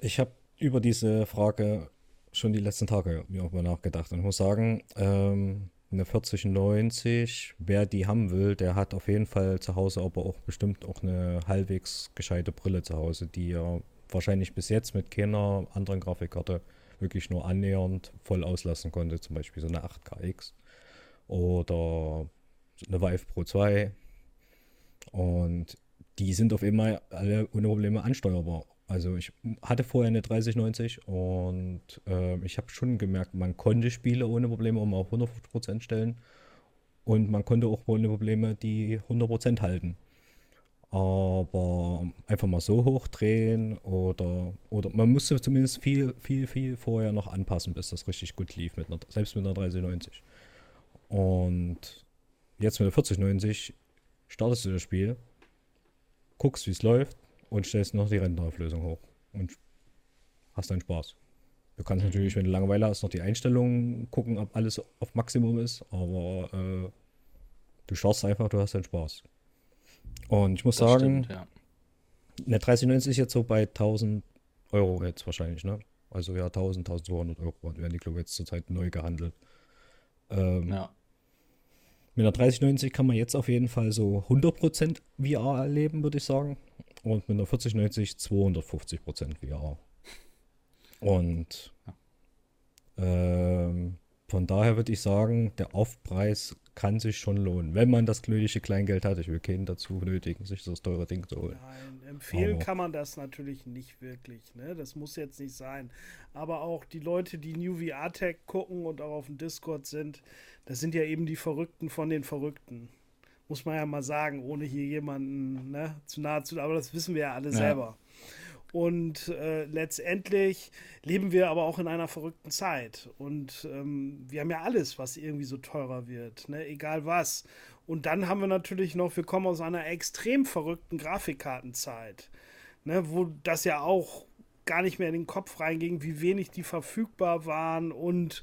ich habe über diese Frage schon die letzten Tage mir auch mal nachgedacht und muss sagen, ähm, eine 4090, wer die haben will, der hat auf jeden Fall zu Hause aber auch bestimmt auch eine halbwegs gescheite Brille zu Hause, die er wahrscheinlich bis jetzt mit keiner anderen Grafikkarte wirklich nur annähernd voll auslassen konnte, zum Beispiel so eine 8KX oder eine Vive Pro 2 Und die sind auf einmal alle ohne Probleme ansteuerbar. Also ich hatte vorher eine 3090 und äh, ich habe schon gemerkt, man konnte Spiele ohne Probleme um auf 150% stellen und man konnte auch ohne Probleme die 100% halten. Aber einfach mal so hochdrehen oder, oder man musste zumindest viel, viel, viel vorher noch anpassen, bis das richtig gut lief, mit einer, selbst mit einer 3090. Und jetzt mit der 4090 startest du das Spiel, guckst, wie es läuft und stellst noch die Rentenauflösung hoch und hast deinen Spaß. Du kannst natürlich, wenn du Langeweile hast, noch die Einstellungen gucken, ob alles auf Maximum ist, aber äh, du schaust einfach, du hast deinen Spaß. Und ich muss das sagen, stimmt, ja. eine 3090 ist jetzt so bei 1000 Euro jetzt wahrscheinlich, ne? Also ja, 1000, 1200 Euro werden die, glaube ich, jetzt zurzeit neu gehandelt. Ähm, ja. Mit einer 3090 kann man jetzt auf jeden Fall so 100% VR erleben, würde ich sagen. Und mit einer 4090 250% VR. Und ähm, von daher würde ich sagen, der Aufpreis kann sich schon lohnen, wenn man das nötige Kleingeld hat. Ich will keinen dazu nötigen, sich das teure Ding zu holen. Nein, empfehlen Aber. kann man das natürlich nicht wirklich. Ne? Das muss jetzt nicht sein. Aber auch die Leute, die New VR Tech gucken und auch auf dem Discord sind, das sind ja eben die Verrückten von den Verrückten. Muss man ja mal sagen, ohne hier jemanden ne, zu nahe zu. Aber das wissen wir ja alle ja. selber. Und äh, letztendlich leben wir aber auch in einer verrückten Zeit. Und ähm, wir haben ja alles, was irgendwie so teurer wird, ne? egal was. Und dann haben wir natürlich noch, wir kommen aus einer extrem verrückten Grafikkartenzeit, ne? wo das ja auch gar nicht mehr in den Kopf reinging, wie wenig die verfügbar waren und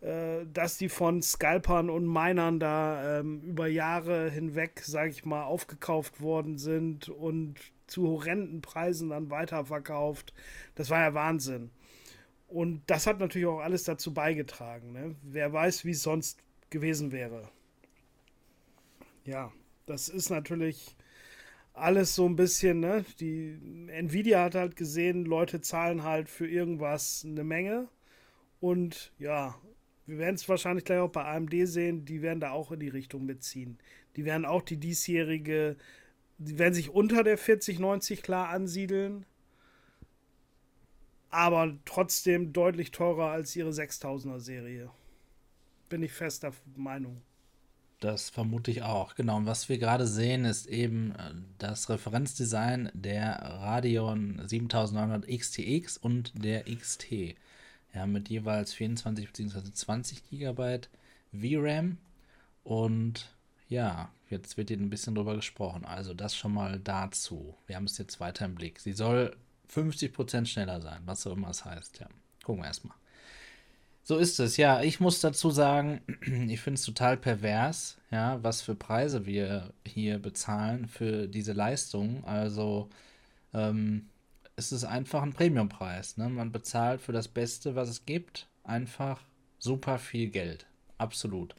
äh, dass die von Scalpern und Minern da ähm, über Jahre hinweg, sage ich mal, aufgekauft worden sind und zu horrenden Preisen dann weiterverkauft. Das war ja Wahnsinn. Und das hat natürlich auch alles dazu beigetragen. Ne? Wer weiß, wie es sonst gewesen wäre. Ja, das ist natürlich alles so ein bisschen, ne? Die Nvidia hat halt gesehen, Leute zahlen halt für irgendwas eine Menge. Und ja, wir werden es wahrscheinlich gleich auch bei AMD sehen, die werden da auch in die Richtung mitziehen. Die werden auch die diesjährige die werden sich unter der 4090 klar ansiedeln, aber trotzdem deutlich teurer als ihre 6000er Serie. Bin ich fester Meinung. Das vermute ich auch. Genau. Und was wir gerade sehen, ist eben äh, das Referenzdesign der Radeon 7900 XTX und der XT. Ja, mit jeweils 24 bzw. 20 GB VRAM und ja, jetzt wird hier ein bisschen drüber gesprochen. Also das schon mal dazu. Wir haben es jetzt weiter im Blick. Sie soll 50% schneller sein, was auch immer es heißt. Ja, gucken wir erstmal. So ist es, ja. Ich muss dazu sagen, *clears throat* ich finde es total pervers, ja, was für Preise wir hier bezahlen für diese Leistung. Also, ähm, es ist einfach ein Premiumpreis. Ne? Man bezahlt für das Beste, was es gibt, einfach super viel Geld. Absolut.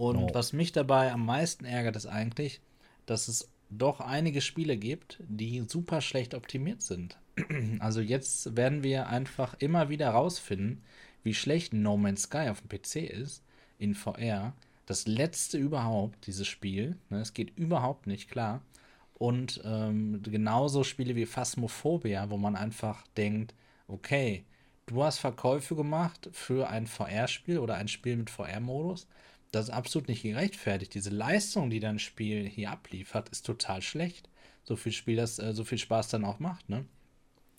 Und oh. was mich dabei am meisten ärgert, ist eigentlich, dass es doch einige Spiele gibt, die super schlecht optimiert sind. *clears throat* Also jetzt werden wir einfach immer wieder rausfinden, wie schlecht No Man's Sky auf dem PC ist, in VR. Das letzte überhaupt, dieses Spiel. Ne, es geht überhaupt nicht klar. Und ähm, genauso Spiele wie Phasmophobia, wo man einfach denkt, okay, du hast Verkäufe gemacht für ein VR-Spiel oder ein Spiel mit VR-Modus das ist absolut nicht gerechtfertigt. Diese Leistung, die dein Spiel hier abliefert, ist total schlecht. So viel Spiel, das äh, so viel Spaß dann auch macht, ne?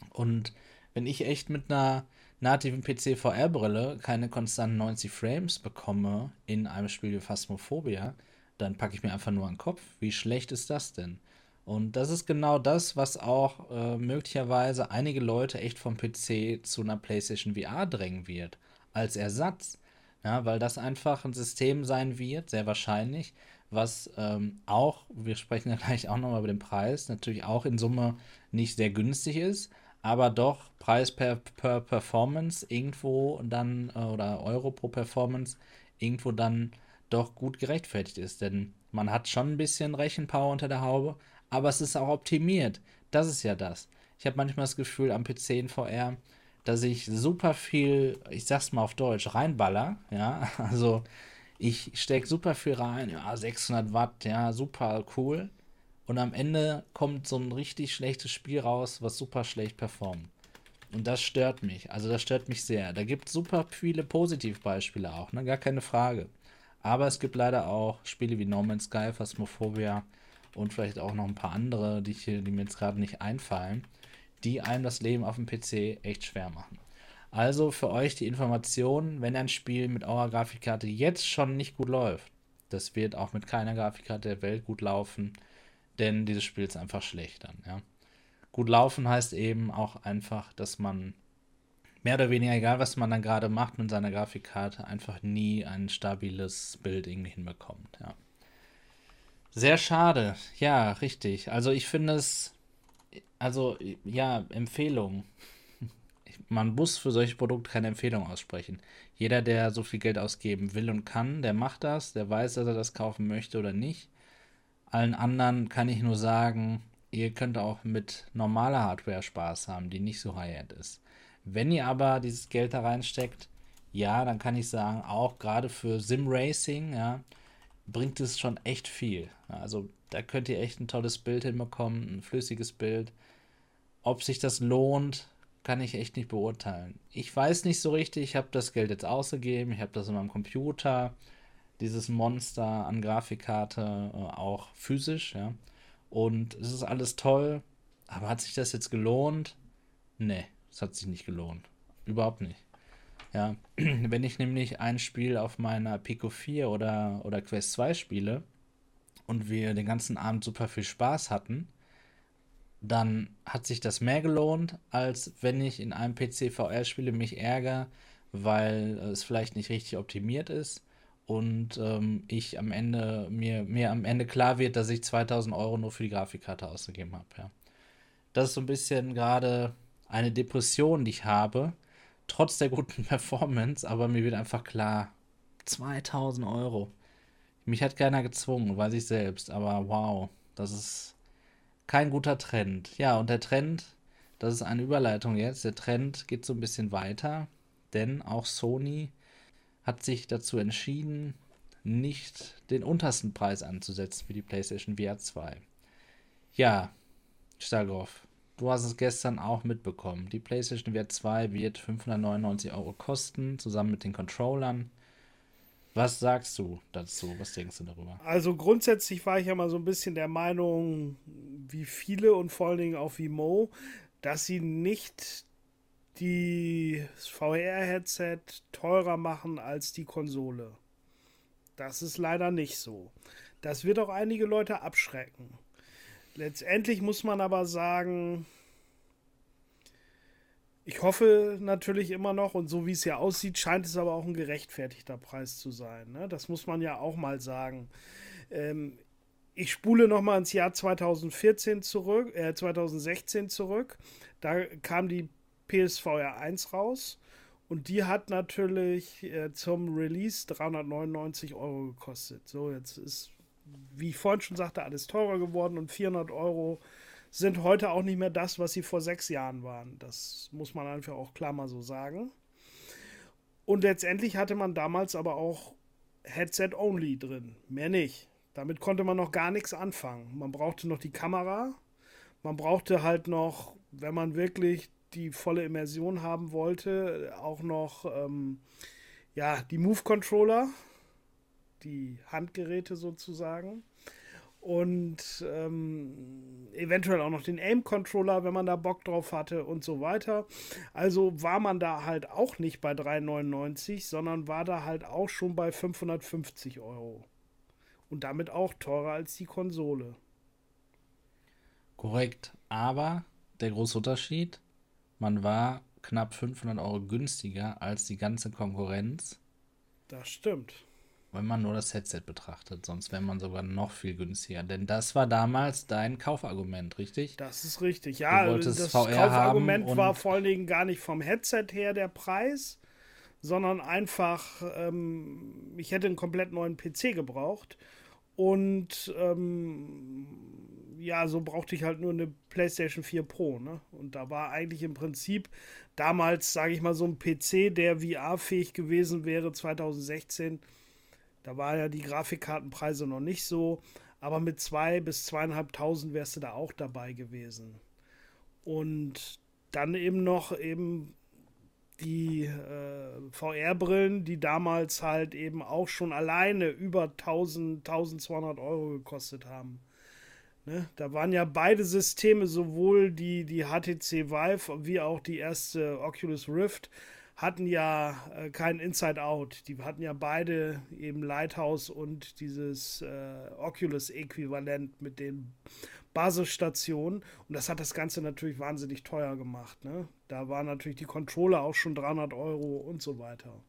Und wenn ich echt mit einer nativen PC VR-Brille keine konstanten 90 Frames bekomme in einem Spiel wie Phasmophobia, dann packe ich mir einfach nur an den Kopf. Wie schlecht ist das denn? Und das ist genau das, was auch äh, möglicherweise einige Leute echt vom PC zu einer PlayStation VR drängen wird. Als Ersatz. Ja, weil das einfach ein System sein wird, sehr wahrscheinlich, was ähm, auch, wir sprechen ja *laughs* gleich auch nochmal über den Preis, natürlich auch in Summe nicht sehr günstig ist, aber doch Preis per, per Performance irgendwo dann, äh, oder Euro pro Performance irgendwo dann doch gut gerechtfertigt ist. Denn man hat schon ein bisschen Rechenpower unter der Haube, aber es ist auch optimiert. Das ist ja das. Ich habe manchmal das Gefühl, am PC in VR, dass ich super viel, ich sag's mal auf Deutsch, reinballer, ja, *laughs* also ich stecke super viel rein, ja, 600 Watt, ja, super cool. und am Ende kommt so ein richtig schlechtes Spiel raus, was super schlecht performt. Und das stört mich. Also das stört mich sehr. Da gibt es super viele Positivbeispiele auch, ne? Gar keine Frage. Aber es gibt leider auch Spiele wie No Man's Sky, Phasmophobia und vielleicht auch noch ein paar andere, die, hier, die mir jetzt gerade nicht einfallen, die einem das Leben auf dem PC echt schwer machen. Also für euch die Information, wenn ein Spiel mit eurer Grafikkarte jetzt schon nicht gut läuft, das wird auch mit keiner Grafikkarte der Welt gut laufen, denn dieses Spiel ist einfach schlecht dann, ja. Gut laufen heißt eben auch einfach, dass man mehr oder weniger, egal was man dann gerade macht mit seiner Grafikkarte, einfach nie ein stabiles Bild irgendwie hinbekommt, ja. Sehr schade, ja, richtig. Also ich finde es, also ja, Empfehlung man muss für solche Produkte keine Empfehlung aussprechen. Jeder, der so viel Geld ausgeben will und kann, der macht das, der weiß, dass er das kaufen möchte oder nicht. Allen anderen kann ich nur sagen, ihr könnt auch mit normaler Hardware Spaß haben, die nicht so high-end ist. Wenn ihr aber dieses Geld da reinsteckt, ja, dann kann ich sagen, auch gerade für Sim Racing, ja, bringt es schon echt viel. Also da könnt ihr echt ein tolles Bild hinbekommen, ein flüssiges Bild. Ob sich das lohnt, kann ich echt nicht beurteilen. Ich weiß nicht so richtig, ich habe das Geld jetzt ausgegeben, ich habe das in meinem Computer, dieses Monster an Grafikkarte, äh, auch physisch, ja. Und es ist alles toll, aber hat sich das jetzt gelohnt? Nee, es hat sich nicht gelohnt. Überhaupt nicht. Ja, *clears throat* wenn ich nämlich ein Spiel auf meiner Pico 4 oder, oder Quest 2 spiele und wir den ganzen Abend super viel Spaß hatten, dann hat sich das mehr gelohnt, als wenn ich in einem PC VR spiele, mich ärgere, weil es vielleicht nicht richtig optimiert ist und ähm, ich am Ende mir, mir am Ende klar wird, dass ich 2000 Euro nur für die Grafikkarte ausgegeben habe. Ja. Das ist so ein bisschen gerade eine Depression, die ich habe, trotz der guten *laughs* Performance, aber mir wird einfach klar, 2000 Euro. Mich hat keiner gezwungen, weiß ich selbst, aber wow, das ist kein guter Trend. Ja, und der Trend, das ist eine Überleitung jetzt, der Trend geht so ein bisschen weiter, denn auch Sony hat sich dazu entschieden, nicht den untersten Preis anzusetzen für die PlayStation VR 2. Ja, Stagoff, du hast es gestern auch mitbekommen. Die PlayStation VR 2 wird 599 Euro kosten, zusammen mit den Controllern. Was sagst du dazu? Was denkst du darüber? Also grundsätzlich war ich ja mal so ein bisschen der Meinung, wie viele und vor allen Dingen auch wie Mo, dass sie nicht das VR-Headset teurer machen als die Konsole. Das ist leider nicht so. Das wird auch einige Leute abschrecken. Letztendlich muss man aber sagen, ich hoffe natürlich immer noch, und so wie es ja aussieht, scheint es aber auch ein gerechtfertigter Preis zu sein. Ne? Das muss man ja auch mal sagen. Ähm, ich spule noch mal ins Jahr 2014 zurück, äh, 2016 zurück. Da kam die PSVR 1 raus und die hat natürlich äh, zum Release 399 Euro gekostet. So, jetzt ist, wie ich vorhin schon sagte, alles teurer geworden und 400 Euro sind heute auch nicht mehr das, was sie vor sechs Jahren waren. Das muss man einfach auch klar mal so sagen. Und letztendlich hatte man damals aber auch Headset-Only drin, mehr nicht. Damit konnte man noch gar nichts anfangen. Man brauchte noch die Kamera, man brauchte halt noch, wenn man wirklich die volle Immersion haben wollte, auch noch ähm, ja, die Move-Controller, die Handgeräte sozusagen und ähm, eventuell auch noch den Aim-Controller, wenn man da Bock drauf hatte und so weiter. Also war man da halt auch nicht bei 3,99, sondern war da halt auch schon bei 550 Euro. Und damit auch teurer als die Konsole. Korrekt, aber der große Unterschied, man war knapp 500 Euro günstiger als die ganze Konkurrenz. Das stimmt wenn man nur das Headset betrachtet. Sonst wäre man sogar noch viel günstiger. Denn das war damals dein Kaufargument, richtig? Das ist richtig, ja. Du wolltest das VR Kaufargument war vor allen Dingen gar nicht vom Headset her der Preis, sondern einfach, ähm, ich hätte einen komplett neuen PC gebraucht. Und ähm, ja, so brauchte ich halt nur eine PlayStation 4 Pro. Ne? Und da war eigentlich im Prinzip damals, sage ich mal, so ein PC, der VR-fähig gewesen wäre 2016 da war ja die Grafikkartenpreise noch nicht so. Aber mit zwei bis zweieinhalbtausend wärst du da auch dabei gewesen. Und dann eben noch eben die äh, VR-Brillen, die damals halt eben auch schon alleine über 1000, 1200 Euro gekostet haben. Ne? Da waren ja beide Systeme, sowohl die, die HTC Vive wie auch die erste Oculus Rift, hatten ja äh, kein Inside-Out. Die hatten ja beide eben Lighthouse und dieses äh, Oculus-Äquivalent mit den Basisstationen. Und das hat das Ganze natürlich wahnsinnig teuer gemacht. Ne? Da waren natürlich die Controller auch schon 300 Euro und so weiter.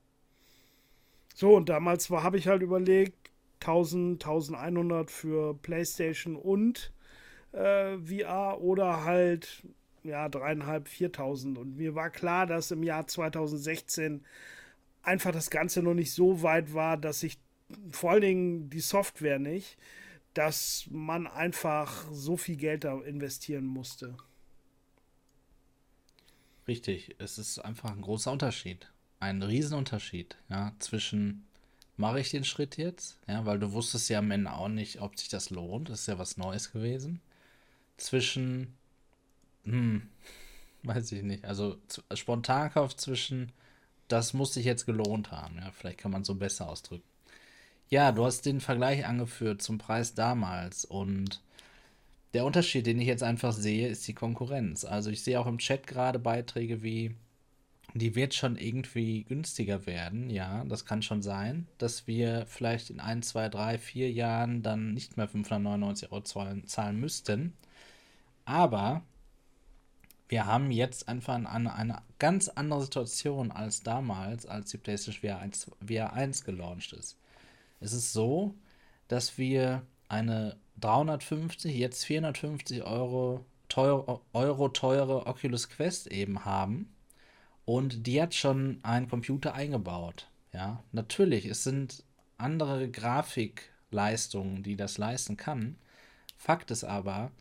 So, und damals habe ich halt überlegt, 1000, 1100 für PlayStation und äh, VR oder halt ja, dreieinhalb, viertausend. Und mir war klar, dass im Jahr 2016 einfach das Ganze noch nicht so weit war, dass ich vor allen Dingen die Software nicht, dass man einfach so viel Geld da investieren musste. Richtig, es ist einfach ein großer Unterschied. Ein Riesenunterschied, ja, zwischen mache ich den Schritt jetzt, ja, weil du wusstest ja am Ende auch nicht, ob sich das lohnt, das ist ja was Neues gewesen. Zwischen hm, weiß ich nicht. Also Spontankauf zwischen, das muss sich jetzt gelohnt haben. Ja, vielleicht kann man so besser ausdrücken. Ja, du hast den Vergleich angeführt zum Preis damals und der Unterschied, den ich jetzt einfach sehe, ist die Konkurrenz. Also ich sehe auch im Chat gerade Beiträge wie, die wird schon irgendwie günstiger werden. Ja, das kann schon sein, dass wir vielleicht in ein, zwei, drei, vier Jahren dann nicht mehr 599 Euro zahlen, zahlen müssten. Aber wir haben jetzt einfach eine, eine ganz andere Situation als damals, als die PlayStation VR 1, VR 1 gelauncht ist. Es ist so, dass wir eine 350, jetzt 450 Euro, teuer, Euro teure Oculus Quest eben haben und die hat schon einen Computer eingebaut. Ja, natürlich, es sind andere Grafikleistungen, die das leisten kann. Fakt ist aber,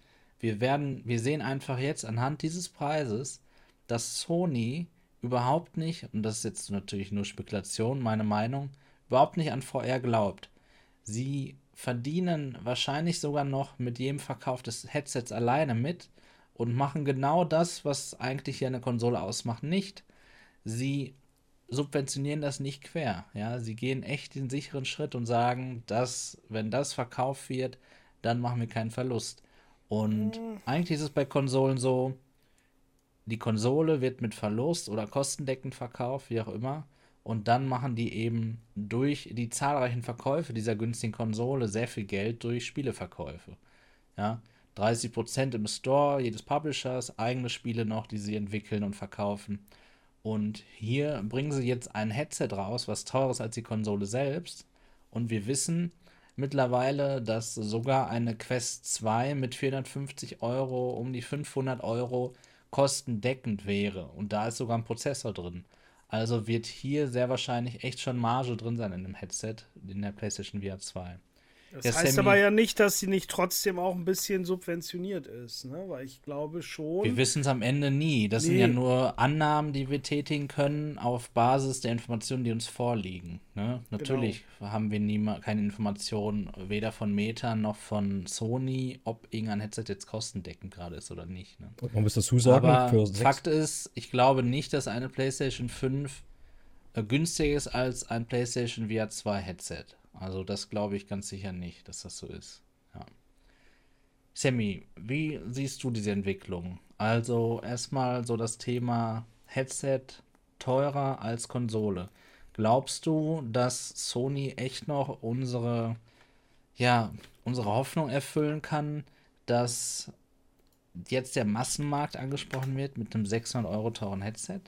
wir werden, wir sehen einfach jetzt anhand dieses Preises, dass Sony überhaupt nicht, und das ist jetzt natürlich nur Spekulation, meine Meinung, überhaupt nicht an VR glaubt. Sie verdienen wahrscheinlich sogar noch mit jedem Verkauf des Headsets alleine mit und machen genau das, was eigentlich hier eine Konsole ausmacht, nicht. Sie subventionieren das nicht quer. Ja, sie gehen echt den sicheren Schritt und sagen, dass, wenn das verkauft wird, dann machen wir keinen Verlust. Und mhm. eigentlich ist es bei Konsolen so, die Konsole wird mit Verlust oder kostendeckend verkauft, wie auch immer. Und dann machen die eben durch die zahlreichen Verkäufe dieser günstigen Konsole sehr viel Geld durch Spieleverkäufe. Ja, 30% im Store jedes Publishers, eigene Spiele noch, die sie entwickeln und verkaufen. Und hier bringen sie jetzt ein Headset raus, was teurer ist als die Konsole selbst. Und wir wissen, mittlerweile, dass sogar eine Quest 2 mit 450 Euro um die 500 Euro kostendeckend wäre. Und da ist sogar ein Prozessor drin. Also wird hier sehr wahrscheinlich echt schon Marge drin sein in dem Headset, in der PlayStation VR 2. Das ja, heißt Sammy, aber ja nicht, dass sie nicht trotzdem auch ein bisschen subventioniert ist, ne? Weil ich glaube schon. Wir wissen es am Ende nie. Das nee. sind ja nur Annahmen, die wir tätigen können auf Basis der Informationen, die uns vorliegen. Ne? Natürlich genau. haben wir nie keine Informationen, weder von Meta noch von Sony, ob irgendein Headset jetzt kostendeckend gerade ist oder nicht. Ne? Und man muss dazu sagen, aber Fakt ist, ich glaube nicht, dass eine PlayStation 5 äh, günstiger ist als ein PlayStation VR 2 Headset. Also das glaube ich ganz sicher nicht, dass das so ist. Ja. Sammy, wie siehst du diese Entwicklung? Also erstmal so das Thema Headset teurer als Konsole. Glaubst du, dass Sony echt noch unsere, ja, unsere Hoffnung erfüllen kann, dass jetzt der Massenmarkt angesprochen wird mit einem 600 Euro teuren Headset?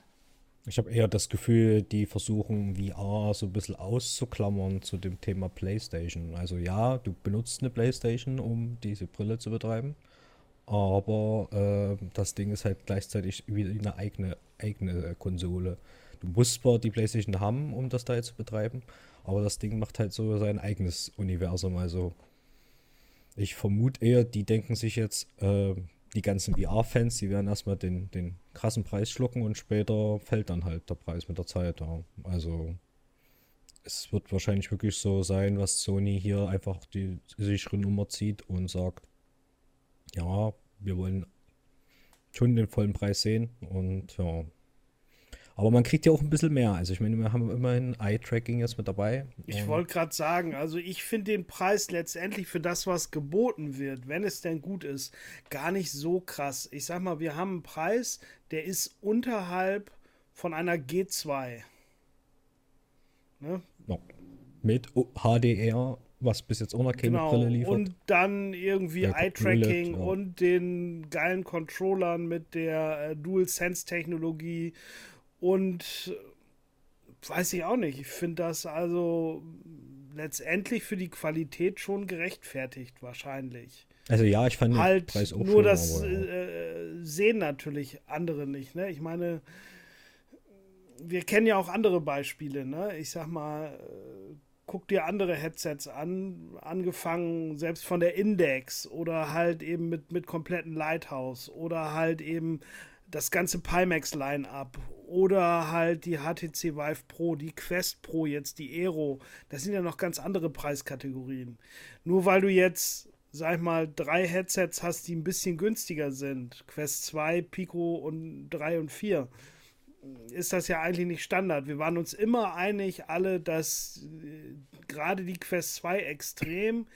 Ich habe eher das Gefühl, die versuchen VR so ein bisschen auszuklammern zu dem Thema PlayStation. Also ja, du benutzt eine PlayStation, um diese Brille zu betreiben, aber äh, das Ding ist halt gleichzeitig wie eine eigene, eigene Konsole. Du musst zwar die PlayStation haben, um das da jetzt zu betreiben, aber das Ding macht halt so sein eigenes Universum. Also ich vermute eher, die denken sich jetzt, äh, die ganzen VR-Fans, die werden erstmal den, den krassen Preis schlucken und später fällt dann halt der Preis mit der Zeit. Ja. Also es wird wahrscheinlich wirklich so sein, was Sony hier einfach die sichere Nummer zieht und sagt, ja, wir wollen schon den vollen Preis sehen und ja. Aber man kriegt ja auch ein bisschen mehr. Also ich meine, wir haben immerhin Eye-Tracking jetzt mit dabei. Ich wollte gerade sagen, also ich finde den Preis letztendlich für das, was geboten wird, wenn es denn gut ist, gar nicht so krass. Ich sag mal, wir haben einen Preis, der ist unterhalb von einer G2. Ne? Ja. Mit HDR, was bis jetzt auch noch keine genau. Brille liefert. Und dann irgendwie Eye-Tracking ja. und den geilen Controllern mit der äh, Dual-Sense-Technologie und äh, weiß ich auch nicht. Ich finde das also letztendlich für die Qualität schon gerechtfertigt, wahrscheinlich. Also ja, ich fand halt Preis auch nur schon, das ja. äh, sehen natürlich andere nicht. Ne? Ich meine, wir kennen ja auch andere Beispiele, ne? Ich sag mal, äh, guck dir andere Headsets an, angefangen selbst von der Index oder halt eben mit, mit kompletten Lighthouse oder halt eben das ganze Pimax Line-Up oder halt die HTC Vive Pro, die Quest Pro jetzt, die Aero. Das sind ja noch ganz andere Preiskategorien. Nur weil du jetzt, sag ich mal, drei Headsets hast, die ein bisschen günstiger sind, Quest 2, Pico und 3 und 4, ist das ja eigentlich nicht Standard. Wir waren uns immer einig, alle, dass äh, gerade die Quest 2 extrem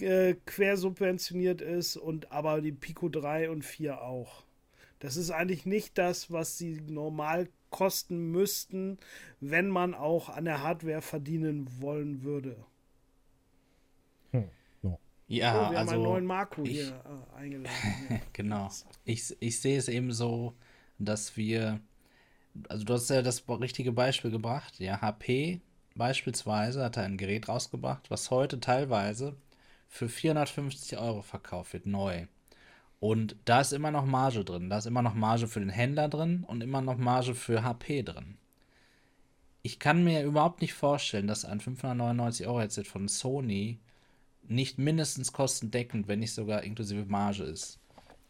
äh, quersubventioniert ist und aber die Pico 3 und 4 auch. Das ist eigentlich nicht das, was sie normal kosten müssten, wenn man auch an der Hardware verdienen wollen würde. Hm. Ja, oh, wir also haben einen neuen Marco ich, hier äh, eingeladen. *laughs* genau. Ich, ich sehe es eben so, dass wir also du hast ja das richtige Beispiel gebracht. Ja, HP beispielsweise hat ein Gerät rausgebracht, was heute teilweise für 450 Euro verkauft wird, neu. Und da ist immer noch Marge drin. Da ist immer noch Marge für den Händler drin und immer noch Marge für HP drin. Ich kann mir überhaupt nicht vorstellen, dass ein 599 Euro Headset von Sony nicht mindestens kostendeckend, wenn nicht sogar inklusive Marge ist.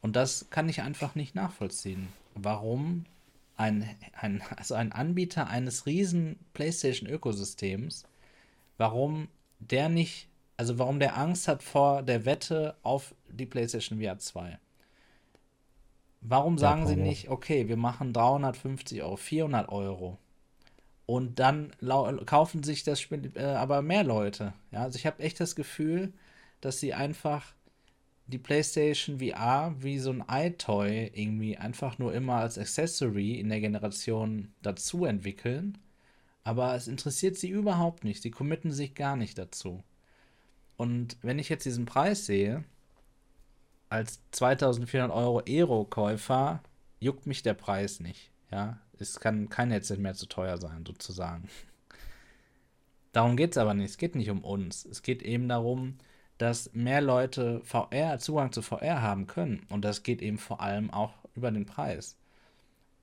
Und das kann ich einfach nicht nachvollziehen. Warum ein, ein, also ein Anbieter eines riesen PlayStation-Ökosystems, warum der nicht, also warum der Angst hat vor der Wette auf die PlayStation VR 2. Warum sagen ja, sie nicht, okay, wir machen 350 Euro, 400 Euro und dann kaufen sich das Spiel äh, aber mehr Leute. Ja, also ich habe echt das Gefühl, dass sie einfach die PlayStation VR wie so ein iToy irgendwie einfach nur immer als Accessory in der Generation dazu entwickeln. Aber es interessiert sie überhaupt nicht. Sie committen sich gar nicht dazu. Und wenn ich jetzt diesen Preis sehe, als 2400 Euro Aero-Käufer, juckt mich der Preis nicht. Ja, es kann kein Headset mehr zu teuer sein, sozusagen. *laughs* Darum geht es aber nicht. Es geht nicht um uns. Es geht eben darum, dass mehr Leute VR, Zugang zu VR haben können. Und das geht eben vor allem auch über den Preis.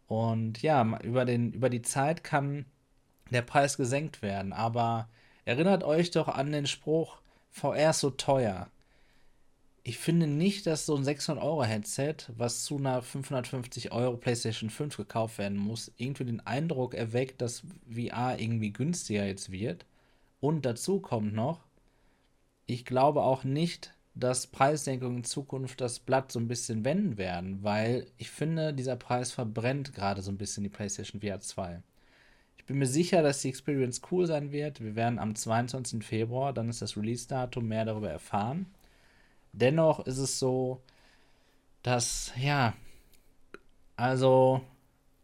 Und ja, über, den, über die Zeit kann der Preis gesenkt werden. Aber erinnert euch doch an den Spruch, VR ist so teuer. Ich finde nicht, dass so ein 600-Euro-Headset, was zu einer 550 Euro PlayStation 5 gekauft werden muss, irgendwie den Eindruck erweckt, dass VR irgendwie günstiger jetzt wird. Und dazu kommt noch, ich glaube auch nicht, dass Preissenkungen in Zukunft das Blatt so ein bisschen wenden werden, weil ich finde, dieser Preis verbrennt gerade so ein bisschen die PlayStation VR 2. Bin mir sicher, dass die Experience cool sein wird. Wir werden am 22. Februar, dann ist das Release-Datum, mehr darüber erfahren. Dennoch ist es so, dass, ja, also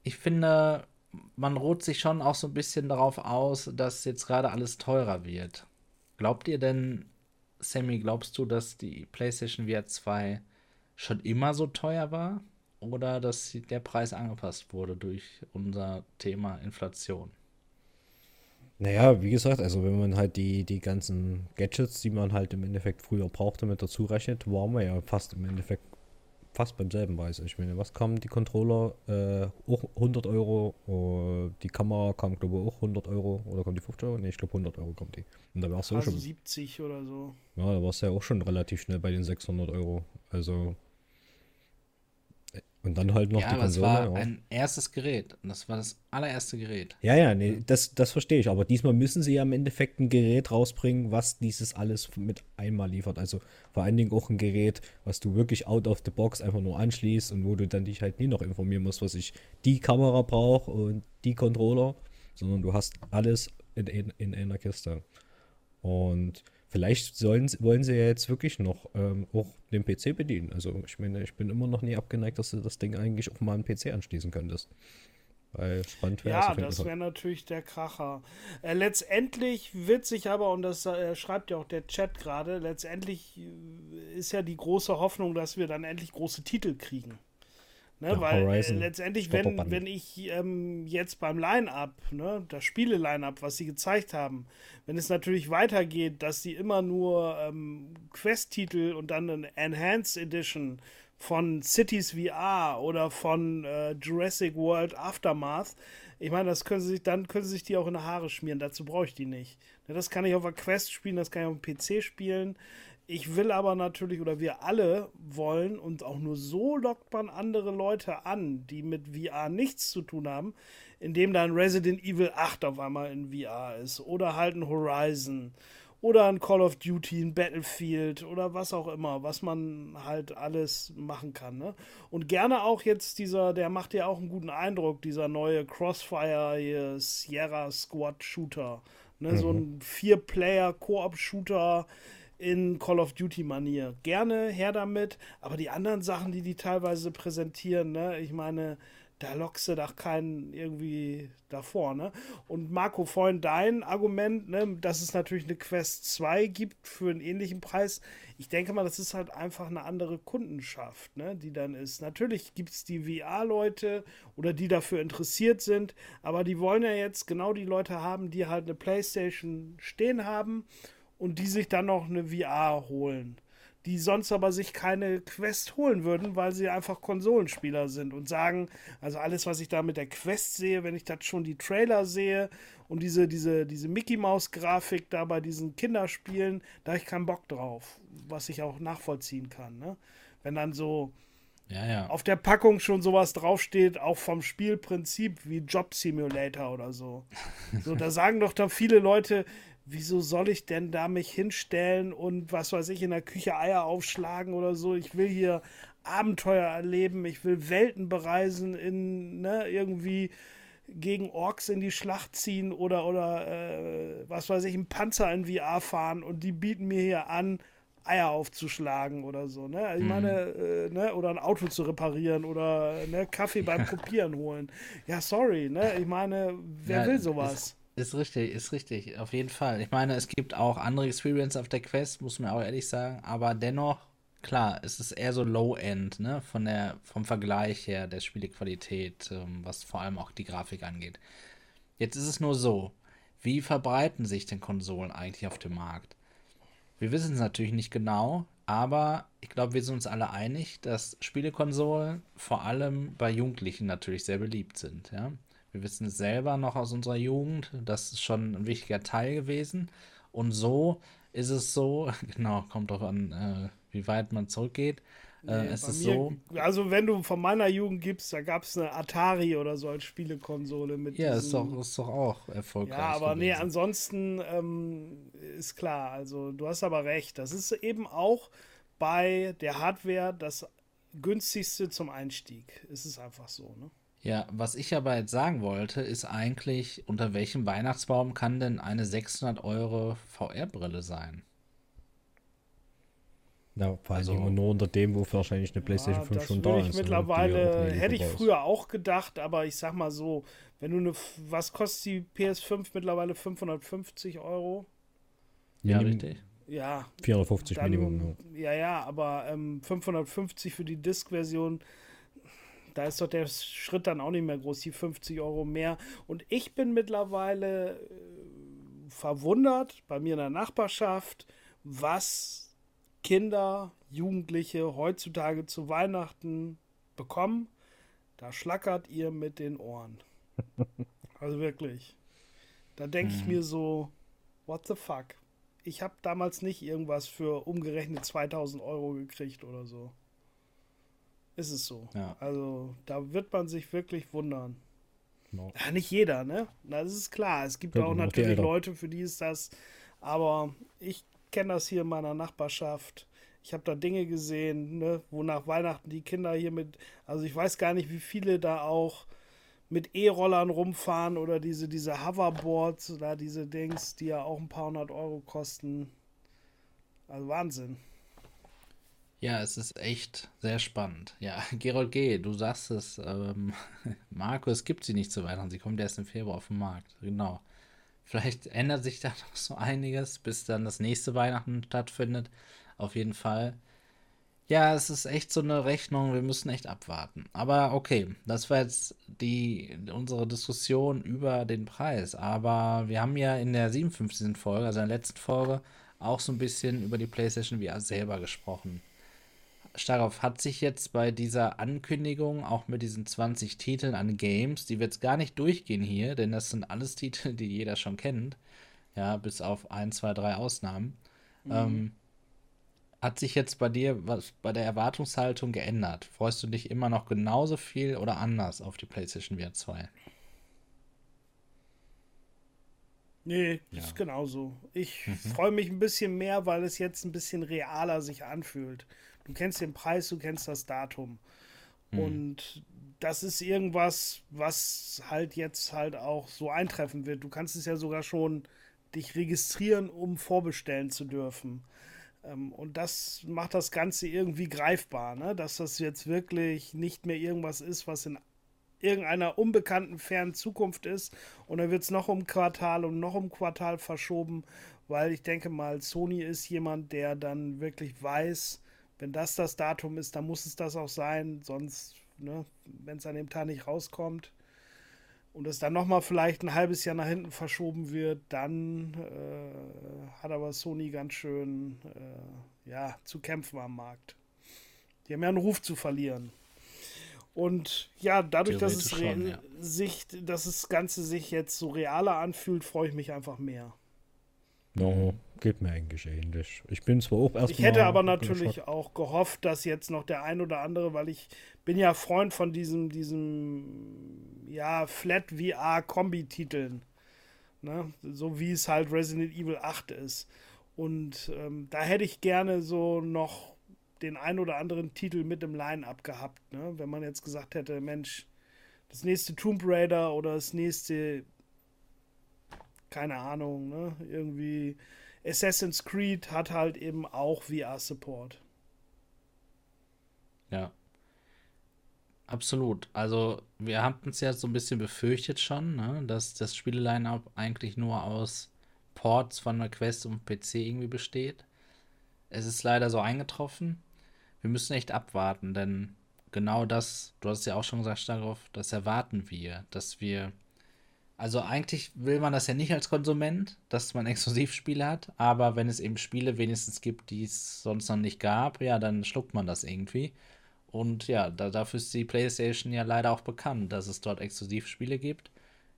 ich finde, man ruht sich schon auch so ein bisschen darauf aus, dass jetzt gerade alles teurer wird. Glaubt ihr denn, Sammy, glaubst du, dass die PlayStation VR 2 schon immer so teuer war? Oder dass der Preis angepasst wurde durch unser Thema Inflation? Naja, wie gesagt, also wenn man halt die, die ganzen Gadgets, die man halt im Endeffekt früher brauchte, mit dazu rechnet, waren wir ja fast im Endeffekt fast beim selben Preis. Ich meine, was kam die Controller? Äh, auch 100 Euro. Uh, die Kamera kam, glaube ich, auch 100 Euro. Oder kommt die 50 Euro? Ne, ich glaube 100 Euro kommt die. Und da warst du also schon. 70 oder so. Ja, da warst du ja auch schon relativ schnell bei den 600 Euro. Also. Und dann halt noch ja, die aber Konsole. war ja. ein erstes Gerät. Das war das allererste Gerät. Ja, ja, nee, das, das verstehe ich. Aber diesmal müssen sie ja im Endeffekt ein Gerät rausbringen, was dieses alles mit einmal liefert. Also vor allen Dingen auch ein Gerät, was du wirklich out of the box einfach nur anschließt und wo du dann dich halt nie noch informieren musst, was ich die Kamera brauche und die Controller, sondern du hast alles in, in, in einer Kiste. Und vielleicht sollen, wollen sie ja jetzt wirklich noch ähm, auch den PC bedienen. Also ich meine, ich bin immer noch nie abgeneigt, dass du das Ding eigentlich auf mal einen PC anschließen könntest. Weil spannend wäre es Ja, das wäre natürlich der Kracher. Äh, letztendlich wird sich aber, und das äh, schreibt ja auch der Chat gerade, letztendlich äh, ist ja die große Hoffnung, dass wir dann endlich große Titel kriegen. Ne, weil äh, Horizon, letztendlich, wenn, wenn ich ähm, jetzt beim Line-Up, ne, das Spiele-Line-Up, was sie gezeigt haben, wenn es natürlich weitergeht, dass sie immer nur ähm, Quest-Titel und dann eine Enhanced Edition von Cities VR oder von äh, Jurassic World Aftermath, ich meine, das können sie sich, dann können sie sich die auch in die Haare schmieren, dazu brauche ich die nicht. Ne, Das kann ich auf der Quest spielen, das kann ich auf dem PC spielen. Ich will aber natürlich, oder wir alle wollen, und auch nur so lockt man andere Leute an, die mit VR nichts zu tun haben, indem dann Resident Evil 8 auf einmal in VR ist. Oder halt ein Horizon. Oder ein Call of Duty, ein Battlefield oder was auch immer, was man halt alles machen kann. Ne? Und gerne auch jetzt dieser, der macht ja auch einen guten Eindruck, dieser neue Crossfire hier, Sierra Squad Shooter. Ne? So ein Vier-Player-Koop-Shooter in Call of Duty-Manier. Gerne her damit, aber die anderen Sachen, die die teilweise präsentieren, ne, ich meine, da lockst du doch keinen irgendwie davor, ne? Und Marco, vorhin dein Argument, ne, dass es natürlich eine Quest 2 gibt für einen ähnlichen Preis. Ich denke mal, das ist halt einfach eine andere Kundenschaft, ne, die dann ist. Natürlich gibt es die VR-Leute oder die dafür interessiert sind, aber die wollen ja jetzt genau die Leute haben, die halt eine Playstation stehen haben und die sich dann noch eine VR holen. Die sonst aber sich keine Quest holen würden, weil sie einfach Konsolenspieler sind und sagen, also alles, was ich da mit der Quest sehe, wenn ich das schon die Trailer sehe und diese, diese, diese Mickey Maus-Grafik da bei diesen Kinderspielen, da habe ich keinen Bock drauf, was ich auch nachvollziehen kann. Ne? Wenn dann so Ja, ja. auf der Packung schon sowas draufsteht, auch vom Spielprinzip wie Job Simulator oder so. *laughs* So, da sagen doch dann viele Leute, wieso soll ich denn da mich hinstellen und was weiß ich, in der Küche Eier aufschlagen oder so? Ich will hier Abenteuer erleben, ich will Welten bereisen, in, ne, irgendwie gegen Orks in die Schlacht ziehen oder, oder äh, was weiß ich, einen Panzer in VR fahren und die bieten mir hier an, Eier aufzuschlagen oder so, ne? Ich meine, äh, ne, oder ein Auto zu reparieren oder ne, Kaffee beim *laughs* Kopieren holen. Ja, sorry, ne? Ich meine, wer Ja, will sowas? Ist richtig, ist richtig, auf jeden Fall. Ich meine, es gibt auch andere Experience auf der Quest, muss man auch ehrlich sagen, aber dennoch, klar, es ist eher so Low-End, ne, von der, vom Vergleich her der Spielequalität, ähm, was vor allem auch die Grafik angeht. Jetzt ist es nur so, wie verbreiten sich denn Konsolen eigentlich auf dem Markt? Wir wissen es natürlich nicht genau, aber ich glaube, wir sind uns alle einig, dass Spielekonsolen vor allem bei Jugendlichen natürlich sehr beliebt sind, ja. Wir wissen es selber noch aus unserer Jugend, das ist schon ein wichtiger Teil gewesen. Und so ist es so, *laughs* genau, kommt doch an, äh, wie weit man zurückgeht. Äh, Nee, es ist mir- so, Also, wenn du von meiner Jugend gibst, da gab es eine Atari oder so als Spielekonsole mit ja, ist diesen- doch, ist doch auch erfolgreich. Ja, aber nee, gewesen. ansonsten ähm, ist klar, also du hast aber recht. Das ist eben auch bei der Hardware das günstigste zum Einstieg. Es ist einfach so, ne? Ja, was ich aber jetzt sagen wollte, ist eigentlich, unter welchem Weihnachtsbaum kann denn eine 600 Euro VR-Brille sein? Ja, vor Also- Dingen nur unter dem, wo wahrscheinlich eine PlayStation Ja, 5 das schon da ich ist. mittlerweile, hätte ich früher auch gedacht, aber ich sag mal so, wenn du eine, was kostet die PS5 mittlerweile? 550 Euro? Ja, Minim- richtig. Ja, 450 dann, Minimum. Ja. ja, ja, aber ähm, 550 für die Disk-Version, da ist doch der Schritt dann auch nicht mehr groß, die 50 Euro mehr. Und ich bin mittlerweile äh, verwundert bei mir in der Nachbarschaft, was Kinder, Jugendliche heutzutage zu Weihnachten bekommen. Da schlackert ihr mit den Ohren. *laughs* Also wirklich. Da denke ich mir so, what the fuck? Ich habe damals nicht irgendwas für umgerechnet 2000 Euro gekriegt oder so. Ist es so. Ja. Also da wird man sich wirklich wundern. Ja. Ja, nicht jeder, ne? Das ist klar. Es gibt Ja, auch natürlich. Leute, für die ist das. Aber ich kenne das hier in meiner Nachbarschaft. Ich habe da Dinge gesehen, ne, wo nach Weihnachten die Kinder hier mit, also ich weiß gar nicht, wie viele da auch mit E-Rollern rumfahren oder diese, diese Hoverboards oder diese Dings, die ja auch ein paar hundert Euro kosten. Also Wahnsinn. Ja, es ist echt sehr spannend. Ja, *laughs* Gerold G., du sagst es, ähm, *laughs* Marco, es gibt sie nicht zu Weihnachten. Sie kommt erst im Februar auf den Markt. Genau. Vielleicht ändert sich da *laughs* noch so einiges, bis dann das nächste Weihnachten stattfindet. Auf jeden Fall. Ja, es ist echt so eine Rechnung, wir müssen echt abwarten. Aber okay, das war jetzt die, unsere Diskussion über den Preis. Aber wir haben ja in der 57. Folge, also in der letzten Folge, auch so ein bisschen über die PlayStation VR selber gesprochen. Starov hat sich jetzt bei dieser Ankündigung, auch mit diesen 20 Titeln an Games, die wir jetzt gar nicht durchgehen hier, denn das sind alles *laughs* Titel, die jeder schon kennt, ja, bis auf ein, zwei, drei Ausnahmen, ähm, hat sich jetzt bei dir was bei der Erwartungshaltung geändert? Freust du dich immer noch genauso viel oder anders auf die PlayStation VR 2? Nee, Ja. ist genauso. Ich freue mich ein bisschen mehr, weil es jetzt ein bisschen realer sich anfühlt. Du kennst den Preis, du kennst das Datum. Und das ist irgendwas, was halt jetzt halt auch so eintreffen wird. Du kannst es ja sogar schon dich registrieren, um vorbestellen zu dürfen. Ähm, Und das macht das Ganze irgendwie greifbar, ne? dass das jetzt wirklich nicht mehr irgendwas ist, was in irgendeiner unbekannten fernen Zukunft ist und dann wird es noch um Quartal und noch um Quartal verschoben, weil ich denke mal, Sony ist jemand, der dann wirklich weiß, wenn das das Datum ist, dann muss es das auch sein, sonst, ne, wenn es an dem Tag nicht rauskommt und es dann nochmal vielleicht ein halbes Jahr nach hinten verschoben wird, dann äh, hat aber Sony ganz schön äh, ja, zu kämpfen am Markt. Die haben ja einen Ruf zu verlieren. Und ja, dadurch, dass es, schon, ja. sich, dass das Ganze sich jetzt so realer anfühlt, freue ich mich einfach mehr. No, geht mir eigentlich ähnlich. Ich bin zwar auch erstmal. Ich hätte aber natürlich auch gehofft, dass jetzt noch der ein oder andere, weil ich bin ja Freund von diesem, diesem, ja, Flat VR-Kombi-Titeln. Ne? So wie es halt Resident Evil 8 ist. Und ähm, da hätte ich gerne so noch den ein oder anderen Titel mit im Line-Up gehabt. Ne? Wenn man jetzt gesagt hätte, Mensch, das nächste Tomb Raider oder das nächste, keine Ahnung, ne? irgendwie Assassin's Creed hat halt eben auch VR-Support. Ja. Absolut. Also, wir hatten es ja so ein bisschen befürchtet schon, ne, dass das Spiele-Line-Up eigentlich nur aus Ports von der Quest und PC irgendwie besteht. Es ist leider so eingetroffen. Wir müssen echt abwarten, denn genau das, du hast ja auch schon gesagt, darauf, das erwarten wir, dass wir. Also eigentlich will man das ja nicht als Konsument, dass man *laughs* Exklusivspiele hat, aber wenn es eben Spiele wenigstens gibt, die es sonst noch nicht gab, ja, dann schluckt man das irgendwie. Und ja, da, dafür ist die PlayStation ja leider auch bekannt, dass es dort Exklusivspiele gibt,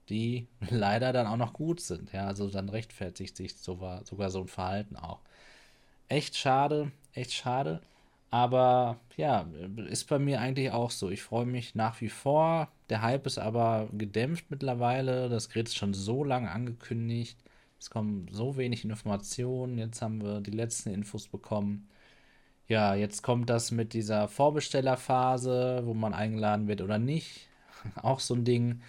die *laughs* leider dann auch noch gut sind. Ja, also dann rechtfertigt sich sogar, sogar so ein Verhalten auch. Echt schade, echt schade. Aber ja, ist bei mir eigentlich auch so. Ich freue mich nach wie vor. Der Hype ist aber gedämpft mittlerweile. Das Gerät ist schon so lange angekündigt. Es kommen so wenig Informationen. Jetzt haben wir die letzten Infos bekommen. Ja, jetzt kommt das mit dieser Vorbestellerphase, wo man eingeladen wird oder nicht. *laughs* Auch so ein Ding.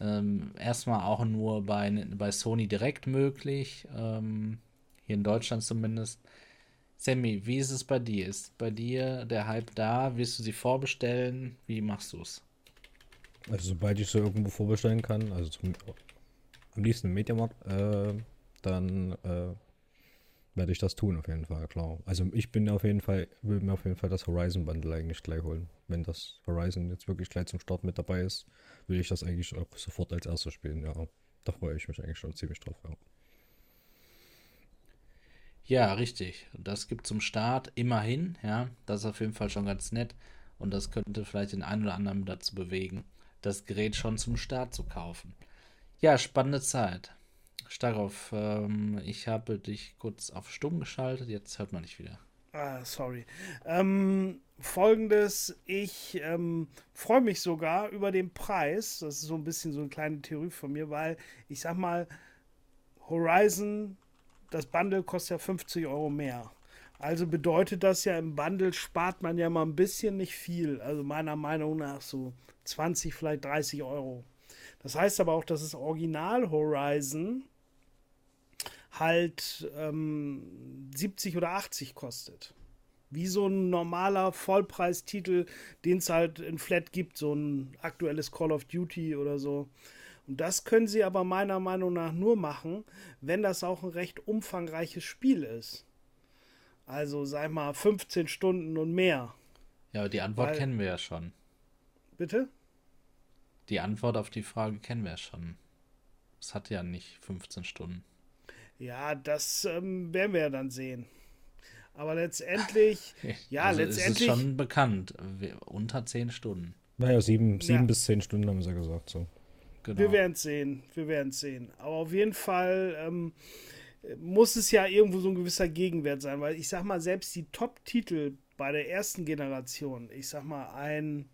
Ähm, erstmal auch nur bei, bei Sony direkt möglich. Ähm, hier in Deutschland zumindest. Sammy, wie ist es bei dir? Ist bei dir der Hype da? Willst du sie vorbestellen? Wie machst du es? Also, sobald ich so irgendwo vorbestellen kann, also zum, am liebsten im Mediamarkt, äh, dann äh, werde ich das tun, auf jeden Fall, klar. Also, ich bin auf jeden Fall, will mir auf jeden Fall das Horizon Bundle eigentlich gleich holen. Wenn das Horizon jetzt wirklich gleich zum Start mit dabei ist, will ich das eigentlich auch sofort als erstes spielen, ja. Da freue ich mich eigentlich schon ziemlich drauf, ja. Ja, richtig. Das gibt zum Start immerhin, ja. Das ist auf jeden Fall schon ganz nett. Und das könnte vielleicht den einen oder anderen dazu bewegen, das Gerät schon zum Start zu kaufen. Ja, spannende Zeit. Starov, ähm, ich habe dich kurz auf stumm geschaltet, jetzt hört man dich wieder. Ah, sorry. Ähm, Folgendes, ich ähm, freue mich sogar über den Preis. Das ist so ein bisschen so eine kleine Theorie von mir, weil ich sag mal, Horizon, das Bundle kostet ja 50 Euro mehr. Also bedeutet das ja, im Bundle spart man ja mal ein bisschen nicht viel. Also meiner Meinung nach so 20, vielleicht 30 Euro. Das heißt aber auch, dass das Original Horizon halt ähm, 70 oder 80 kostet. Wie so ein normaler Vollpreistitel, den es halt in Flat gibt, so ein aktuelles Call of Duty oder so. Und das können sie aber meiner Meinung nach nur machen, wenn das auch ein recht umfangreiches Spiel ist. Also, sag mal, 15 Stunden und mehr. Ja, aber die Antwort Weil, kennen wir ja schon. Bitte? Die Antwort auf die Frage kennen wir ja schon. Es hat ja nicht 15 Stunden. Ja, das ähm, werden wir ja dann sehen. Aber letztendlich, *laughs* ja, also letztendlich. ist schon bekannt. Unter 10 Stunden. Naja, sieben, sieben ja. bis zehn Stunden haben sie ja gesagt. So. Genau. Wir werden es sehen. Wir werden es sehen. Aber auf jeden Fall ähm, muss es ja irgendwo so ein gewisser Gegenwert sein, weil ich sag mal, selbst die Top-Titel bei der ersten Generation, ich sag mal, ein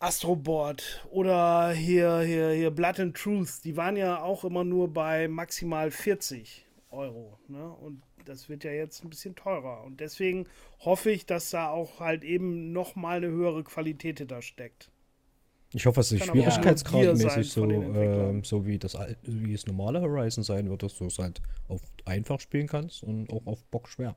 Astroboard oder hier, hier, hier Blood and Truth, die waren ja auch immer nur bei maximal 40 Euro. Ne? Und das wird ja jetzt ein bisschen teurer. Und deswegen hoffe ich, dass da auch halt eben nochmal eine höhere Qualität da steckt. Ich hoffe, dass es schwierigkeitsgradmäßig so, äh, so wie das wie das normale Horizon sein wird, dass du es halt auf einfach spielen kannst und auch auf Bock schwer.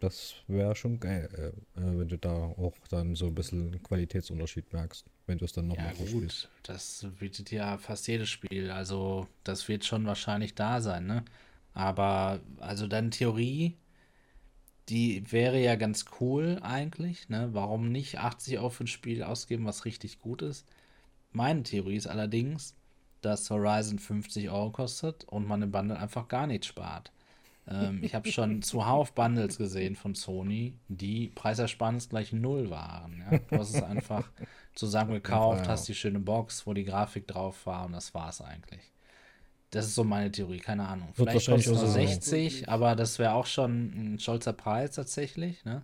Das wäre schon geil, äh, äh, wenn du da auch dann so ein bisschen Qualitätsunterschied merkst, wenn du es dann nochmal ja, gut. Spielst. Das bietet ja fast jedes Spiel. Also, das wird schon wahrscheinlich da sein, ne? Aber, also deine Theorie, die wäre ja ganz cool eigentlich, ne? Warum nicht 80 Euro für ein Spiel ausgeben, was richtig gut ist? Meine Theorie ist allerdings, dass Horizon 50 Euro kostet und man im Bundle einfach gar nichts spart. Ähm, ich habe schon *laughs* zuhauf Bundles gesehen von Sony, die Preisersparnis gleich null waren. Ja? Du hast es einfach *laughs* zusammen gekauft, hast die schöne Box, wo die Grafik drauf war und das war es eigentlich. Das ist so meine Theorie, keine Ahnung. Wird Vielleicht kostet es 60, so. aber das wäre auch schon ein stolzer Preis tatsächlich, ne?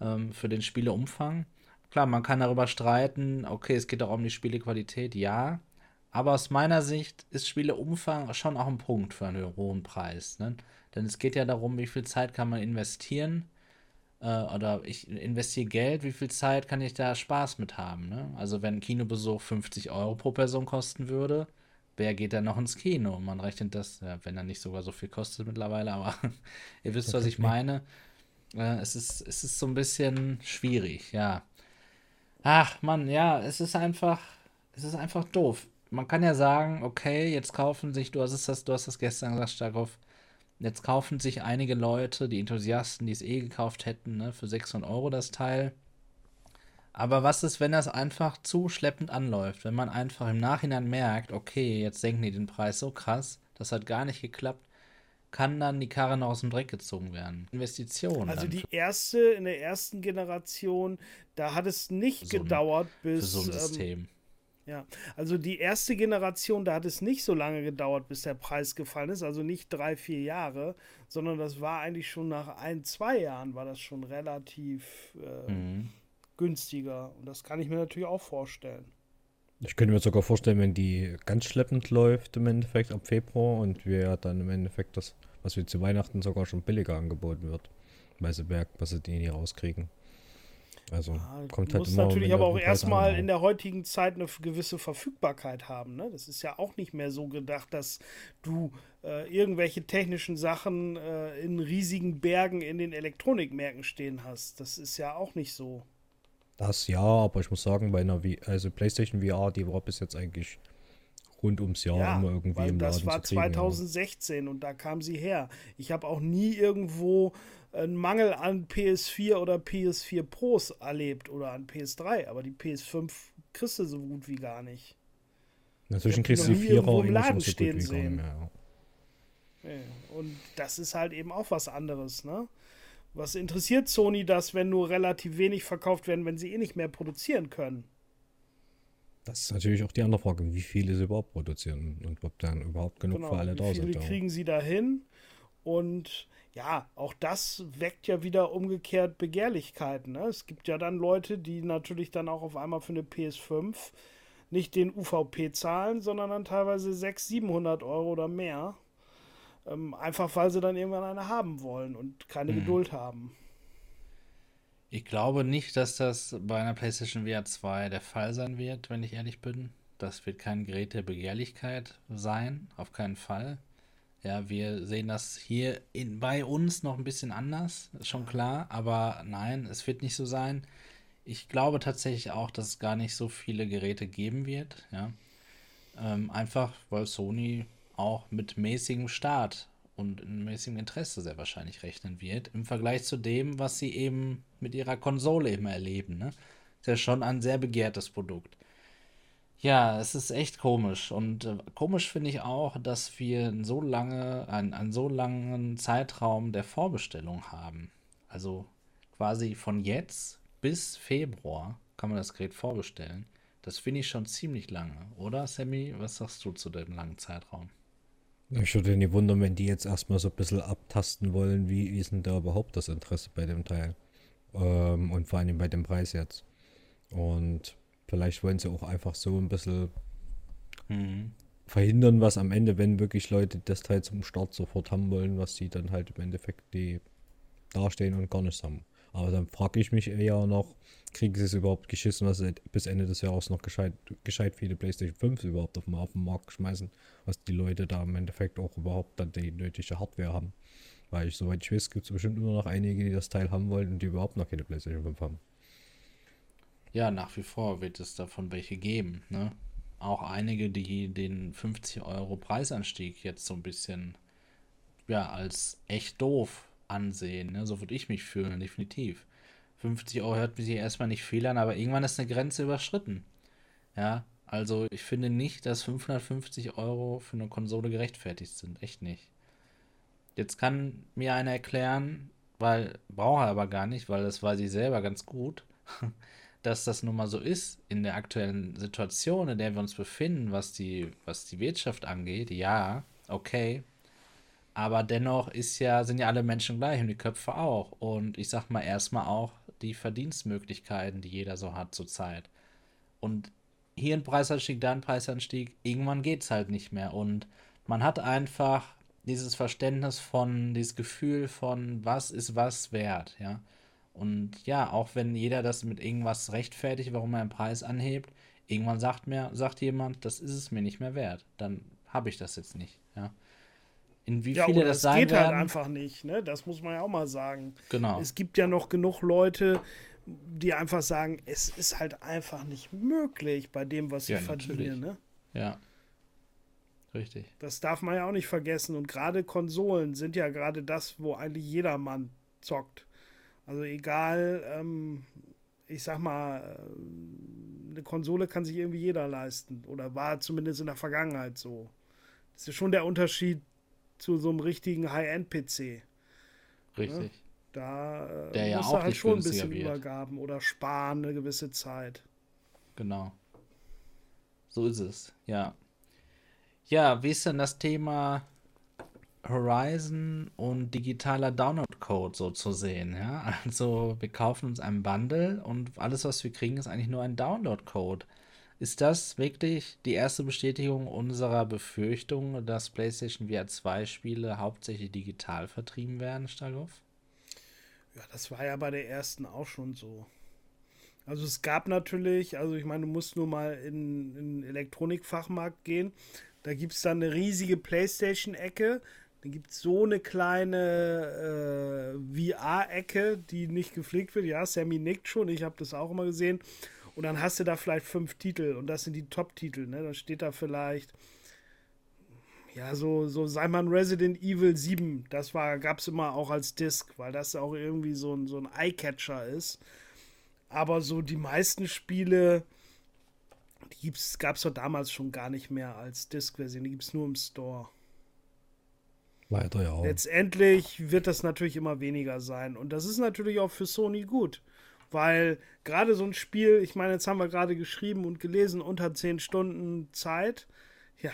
Ähm, für den Spieleumfang. Klar, man kann darüber streiten, okay, es geht auch um die Spielequalität, ja. Aber aus meiner Sicht ist Spieleumfang schon auch ein Punkt für einen hohen Preis. Ne? Denn es geht ja darum, wie viel Zeit kann man investieren. Äh, oder ich investiere Geld, wie viel Zeit kann ich da Spaß mit haben. Ne? Also wenn ein Kinobesuch 50 Euro pro Person kosten würde, wer geht dann noch ins Kino? Man rechnet das, wenn er nicht sogar so viel kostet mittlerweile, aber *laughs* ihr wisst, was ich meine. Äh, es, ist, es ist so ein bisschen schwierig, ja. Ach, Mann, ja, es ist einfach, es ist einfach doof. Man kann ja sagen, okay, jetzt kaufen sich, du hast das, du hast das gestern gesagt, Starkov, Jetzt kaufen sich einige Leute, die Enthusiasten, die es eh gekauft hätten, ne, für 600 Euro das Teil. Aber was ist, wenn das einfach zu schleppend anläuft? Wenn man einfach im Nachhinein merkt, okay, jetzt senken die den Preis so krass, das hat gar nicht geklappt, kann dann die Karre noch aus dem Dreck gezogen werden. Investitionen. Also die erste, in der ersten Generation, da hat es nicht so gedauert, ein, bis. Für so ein ähm, System. Ähm, ja, also die erste Generation, da hat es nicht so lange gedauert, bis der Preis gefallen ist, also nicht drei, vier Jahre, sondern das war eigentlich schon nach ein, zwei Jahren war das schon relativ äh, mhm. Günstiger. Und das kann ich mir natürlich auch vorstellen. Ich könnte mir sogar vorstellen, wenn die ganz schleppend läuft im Endeffekt ab Februar und wir dann im Endeffekt das, was wir zu Weihnachten sogar schon billiger angeboten wird, weil sie merken, was sie die nie rauskriegen. Also ja, kommt halt muss natürlich aber auch erstmal in der heutigen Zeit eine gewisse Verfügbarkeit haben. Ne? Das ist ja auch nicht mehr so gedacht, dass du äh, irgendwelche technischen Sachen äh, in riesigen Bergen in den Elektronikmärkten stehen hast. Das ist ja auch nicht so. Das ja, aber ich muss sagen, bei einer v also PlayStation VR, die war bis jetzt eigentlich rund ums Jahr ja, immer irgendwie im Laden Das war 2016 ja. und da kam sie her. Ich habe auch nie irgendwo einen Mangel an PS4 oder PS4 Pros erlebt oder an PS3, aber die PS5 kriegst du so gut wie gar nicht. Inzwischen kriegst du die Vierer im Laden so stehen sehen. Ja. Und das ist halt eben auch was anderes, ne? Was interessiert Sony das, wenn nur relativ wenig verkauft werden, wenn sie eh nicht mehr produzieren können? Das ist natürlich auch die andere Frage, wie viele sie überhaupt produzieren und ob dann überhaupt genug genau, für alle da sind. Wie viele kriegen sie da hin? Und ja, auch das weckt ja wieder umgekehrt Begehrlichkeiten. Ne? Es gibt ja dann Leute, die natürlich dann auch auf einmal für eine PS5 nicht den UVP zahlen, sondern dann teilweise 600, 700 Euro oder mehr. Ähm, einfach weil sie dann irgendwann eine haben wollen und keine hm. Geduld haben. Ich glaube nicht, dass das bei einer PlayStation VR 2 der Fall sein wird, wenn ich ehrlich bin. Das wird kein Gerät der Begehrlichkeit sein, auf keinen Fall. Ja, wir sehen das hier in, bei uns noch ein bisschen anders, ist schon klar, aber nein, es wird nicht so sein. Ich glaube tatsächlich auch, dass es gar nicht so viele Geräte geben wird, ja. Ähm, einfach, weil Sony auch mit mäßigem Start und mäßigem Interesse sehr wahrscheinlich rechnen wird, im Vergleich zu dem, was sie eben mit ihrer Konsole immer erleben. Ne? Ist ja schon ein sehr begehrtes Produkt. Ja, es ist echt komisch. Und äh, komisch finde ich auch, dass wir so lange, einen, einen so langen Zeitraum der Vorbestellung haben. Also quasi von jetzt bis Februar kann man das Gerät vorbestellen. Das finde ich schon ziemlich lange, oder Sammy? Was sagst du zu dem langen Zeitraum? Ich würde nicht wundern, wenn die jetzt erstmal so ein bisschen abtasten wollen, wie ist denn da überhaupt das Interesse bei dem Teil? Ähm, und vor allem bei dem Preis jetzt. Und vielleicht wollen sie auch einfach so ein bisschen mhm. verhindern, was am Ende, wenn wirklich Leute das Teil zum Start sofort haben wollen, was sie dann halt im Endeffekt die dastehen und gar nichts haben. Aber dann frage ich mich eher noch, kriegen sie es überhaupt geschissen, was sie bis Ende des Jahres noch gescheit, gescheit viele PlayStation 5 überhaupt auf, auf den Markt schmeißen, was die Leute da im Endeffekt auch überhaupt dann die nötige Hardware haben. Weil ich, soweit ich weiß, gibt es bestimmt immer noch einige, die das Teil haben wollen und die überhaupt noch keine PlayStation 5 haben. Ja, nach wie vor wird es davon welche geben. Ne? Auch einige, die den 50 Euro Preisanstieg jetzt so ein bisschen ja, als echt doof ansehen. Ne? So würde ich mich fühlen, definitiv. 50 Euro hört sich erstmal nicht viel an, aber irgendwann ist eine Grenze überschritten. Ja, also ich finde nicht, dass 550 Euro für eine Konsole gerechtfertigt sind. Echt nicht. Jetzt kann mir einer erklären, weil brauche er aber gar nicht, weil das weiß ich selber ganz gut, *laughs* dass das nun mal so ist in der aktuellen Situation, in der wir uns befinden, was die, was die Wirtschaft angeht. Ja, okay. Aber dennoch ist ja, sind ja alle Menschen gleich und die Köpfe auch. Und ich sag mal erstmal auch die Verdienstmöglichkeiten, die jeder so hat zurzeit. Und hier ein Preisanstieg, da ein Preisanstieg, irgendwann geht es halt nicht mehr. Und man hat einfach dieses Verständnis von, dieses Gefühl von, was ist was wert, ja. Und ja, auch wenn jeder das mit irgendwas rechtfertigt, warum er einen Preis anhebt, irgendwann sagt mir, sagt jemand, das ist es mir nicht mehr wert. Dann habe ich das jetzt nicht, ja. In wie ja, viele das sein geht halt werden? halt einfach nicht, ne? Das muss man ja auch mal sagen. Genau. Es gibt ja noch genug Leute, die einfach sagen, es ist halt einfach nicht möglich bei dem, was sie ja, verdienen, ne? Ja. Richtig. Das darf man ja auch nicht vergessen. Und gerade Konsolen sind ja gerade das, wo eigentlich jedermann zockt. Also egal, ähm, ich sag mal, äh, eine Konsole kann sich irgendwie jeder leisten. Oder war zumindest in der Vergangenheit so. Das ist schon der Unterschied zu so einem richtigen High-End-PC. Richtig. Ja? Da äh, der ja auch halt schon ein bisschen wird. Übergaben oder sparen eine gewisse Zeit. Genau. So ist es, ja. Ja, wie ist denn das Thema Horizon und digitaler Download-Code so zu sehen? Ja, also wir kaufen uns einen Bundle und alles, was wir kriegen, ist eigentlich nur ein Download-Code. Ist das wirklich die erste Bestätigung unserer Befürchtung, dass PlayStation VR 2 Spiele hauptsächlich digital vertrieben werden, Stagoff? Ja, das war ja bei der ersten auch schon so. Also es gab natürlich, also ich meine, du musst nur mal in, in Elektronikfachmarkt gehen. Da gibt es dann eine riesige Playstation-Ecke. Da gibt es so eine kleine äh, VR-Ecke, die nicht gepflegt wird. Ja, Sammy nickt schon, ich habe das auch immer gesehen. Und dann hast du da vielleicht fünf Titel und das sind die Top-Titel. Ne? Dann steht da vielleicht, ja, so, so sei man Resident Evil 7. Das gab es immer auch als Disc, weil das auch irgendwie so ein, so ein Eye-Catcher ist. Aber so die meisten Spiele, die gab es doch damals schon gar nicht mehr als Disc-Version. Die gibt es nur im Store. Weiter ja. Letztendlich wird das natürlich immer weniger sein. Und das ist natürlich auch für Sony gut. Weil gerade so ein Spiel, ich meine, jetzt haben wir gerade geschrieben und gelesen, unter 10 Stunden Zeit. Ja,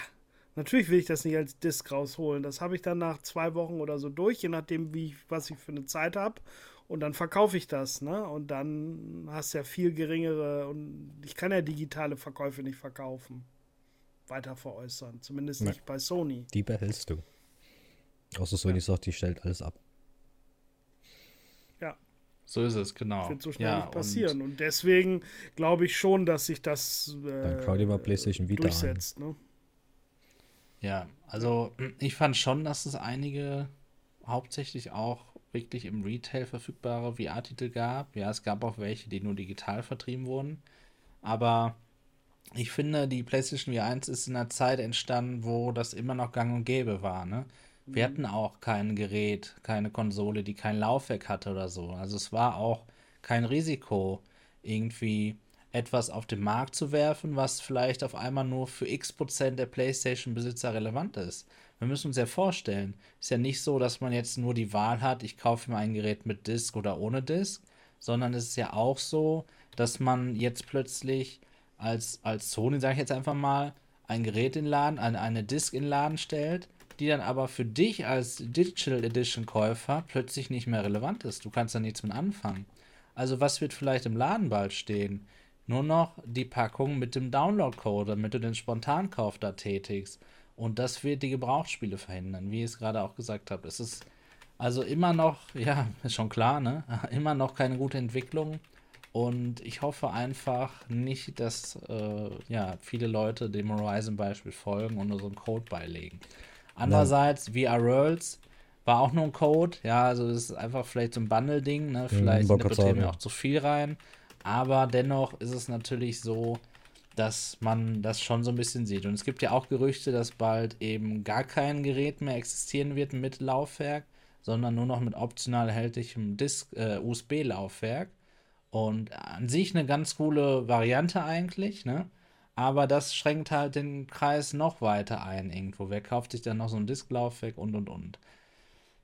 Natürlich will ich das nicht als Disc rausholen. Das habe ich dann nach zwei Wochen oder so durch, je nachdem, wie ich, was ich für eine Zeit habe. Und dann verkaufe ich das, ne? Und dann hast du ja viel geringere und ich kann ja digitale Verkäufe nicht verkaufen. Weiter veräußern. Zumindest nicht bei Sony. Die behältst du. Außer Sony ja. sagt, die stellt alles ab. So ist es, genau. Wird so schnell ja, nicht passieren. Und, und deswegen glaube ich schon, dass sich das äh, dann schau dir mal PlayStation Vita durchsetzt. Ne? Ja, also ich fand schon, dass es einige hauptsächlich auch wirklich im Retail verfügbare VR-Titel gab. Ja, es gab auch welche, die nur digital vertrieben wurden. Aber ich finde, die PlayStation VR 1 ist in einer Zeit entstanden, wo das immer noch gang und gäbe war. Ne? Wir mhm. hatten auch kein Gerät, keine Konsole, die kein Laufwerk hatte oder so. Also es war auch kein Risiko, irgendwie etwas auf den Markt zu werfen, was vielleicht auf einmal nur für x Prozent der PlayStation-Besitzer relevant ist. Wir müssen uns ja vorstellen, ist ja nicht so, dass man jetzt nur die Wahl hat, ich kaufe mir ein Gerät mit Disk oder ohne Disk, sondern es ist ja auch so, dass man jetzt plötzlich als, als Sony, sage ich jetzt einfach mal, ein Gerät in Laden, eine, eine Disk in Laden stellt, die dann aber für dich als Digital Edition Käufer plötzlich nicht mehr relevant ist. Du kannst da nichts mit anfangen. Also was wird vielleicht im Laden bald stehen? nur noch die Packung mit dem Download-Code, damit du den Spontankauf da tätigst. Und das wird die Gebrauchsspiele verhindern, wie ich es gerade auch gesagt habe. Es ist also immer noch, *laughs* ja, ist schon klar, ne? *laughs* Immer noch keine gute Entwicklung. Und ich hoffe einfach nicht, dass äh, ja, viele Leute dem Horizon-Beispiel folgen und nur so einen Code beilegen. Andererseits, VR Worlds war auch nur ein Code. Ja, also das ist einfach vielleicht so ein Bundle-Ding. Ne? Vielleicht mhm, interpretieren wir auch zu viel rein. Aber dennoch ist es natürlich so, dass man das schon so ein bisschen sieht. Und es gibt ja auch Gerüchte, dass bald eben gar kein Gerät mehr existieren wird mit Laufwerk, sondern nur noch mit optional erhältlichem äh, USB-Laufwerk. Und an sich eine ganz coole Variante eigentlich, ne? Aber das schränkt halt den Kreis noch weiter ein irgendwo. Wer kauft sich dann noch so ein Disklaufwerk und und und.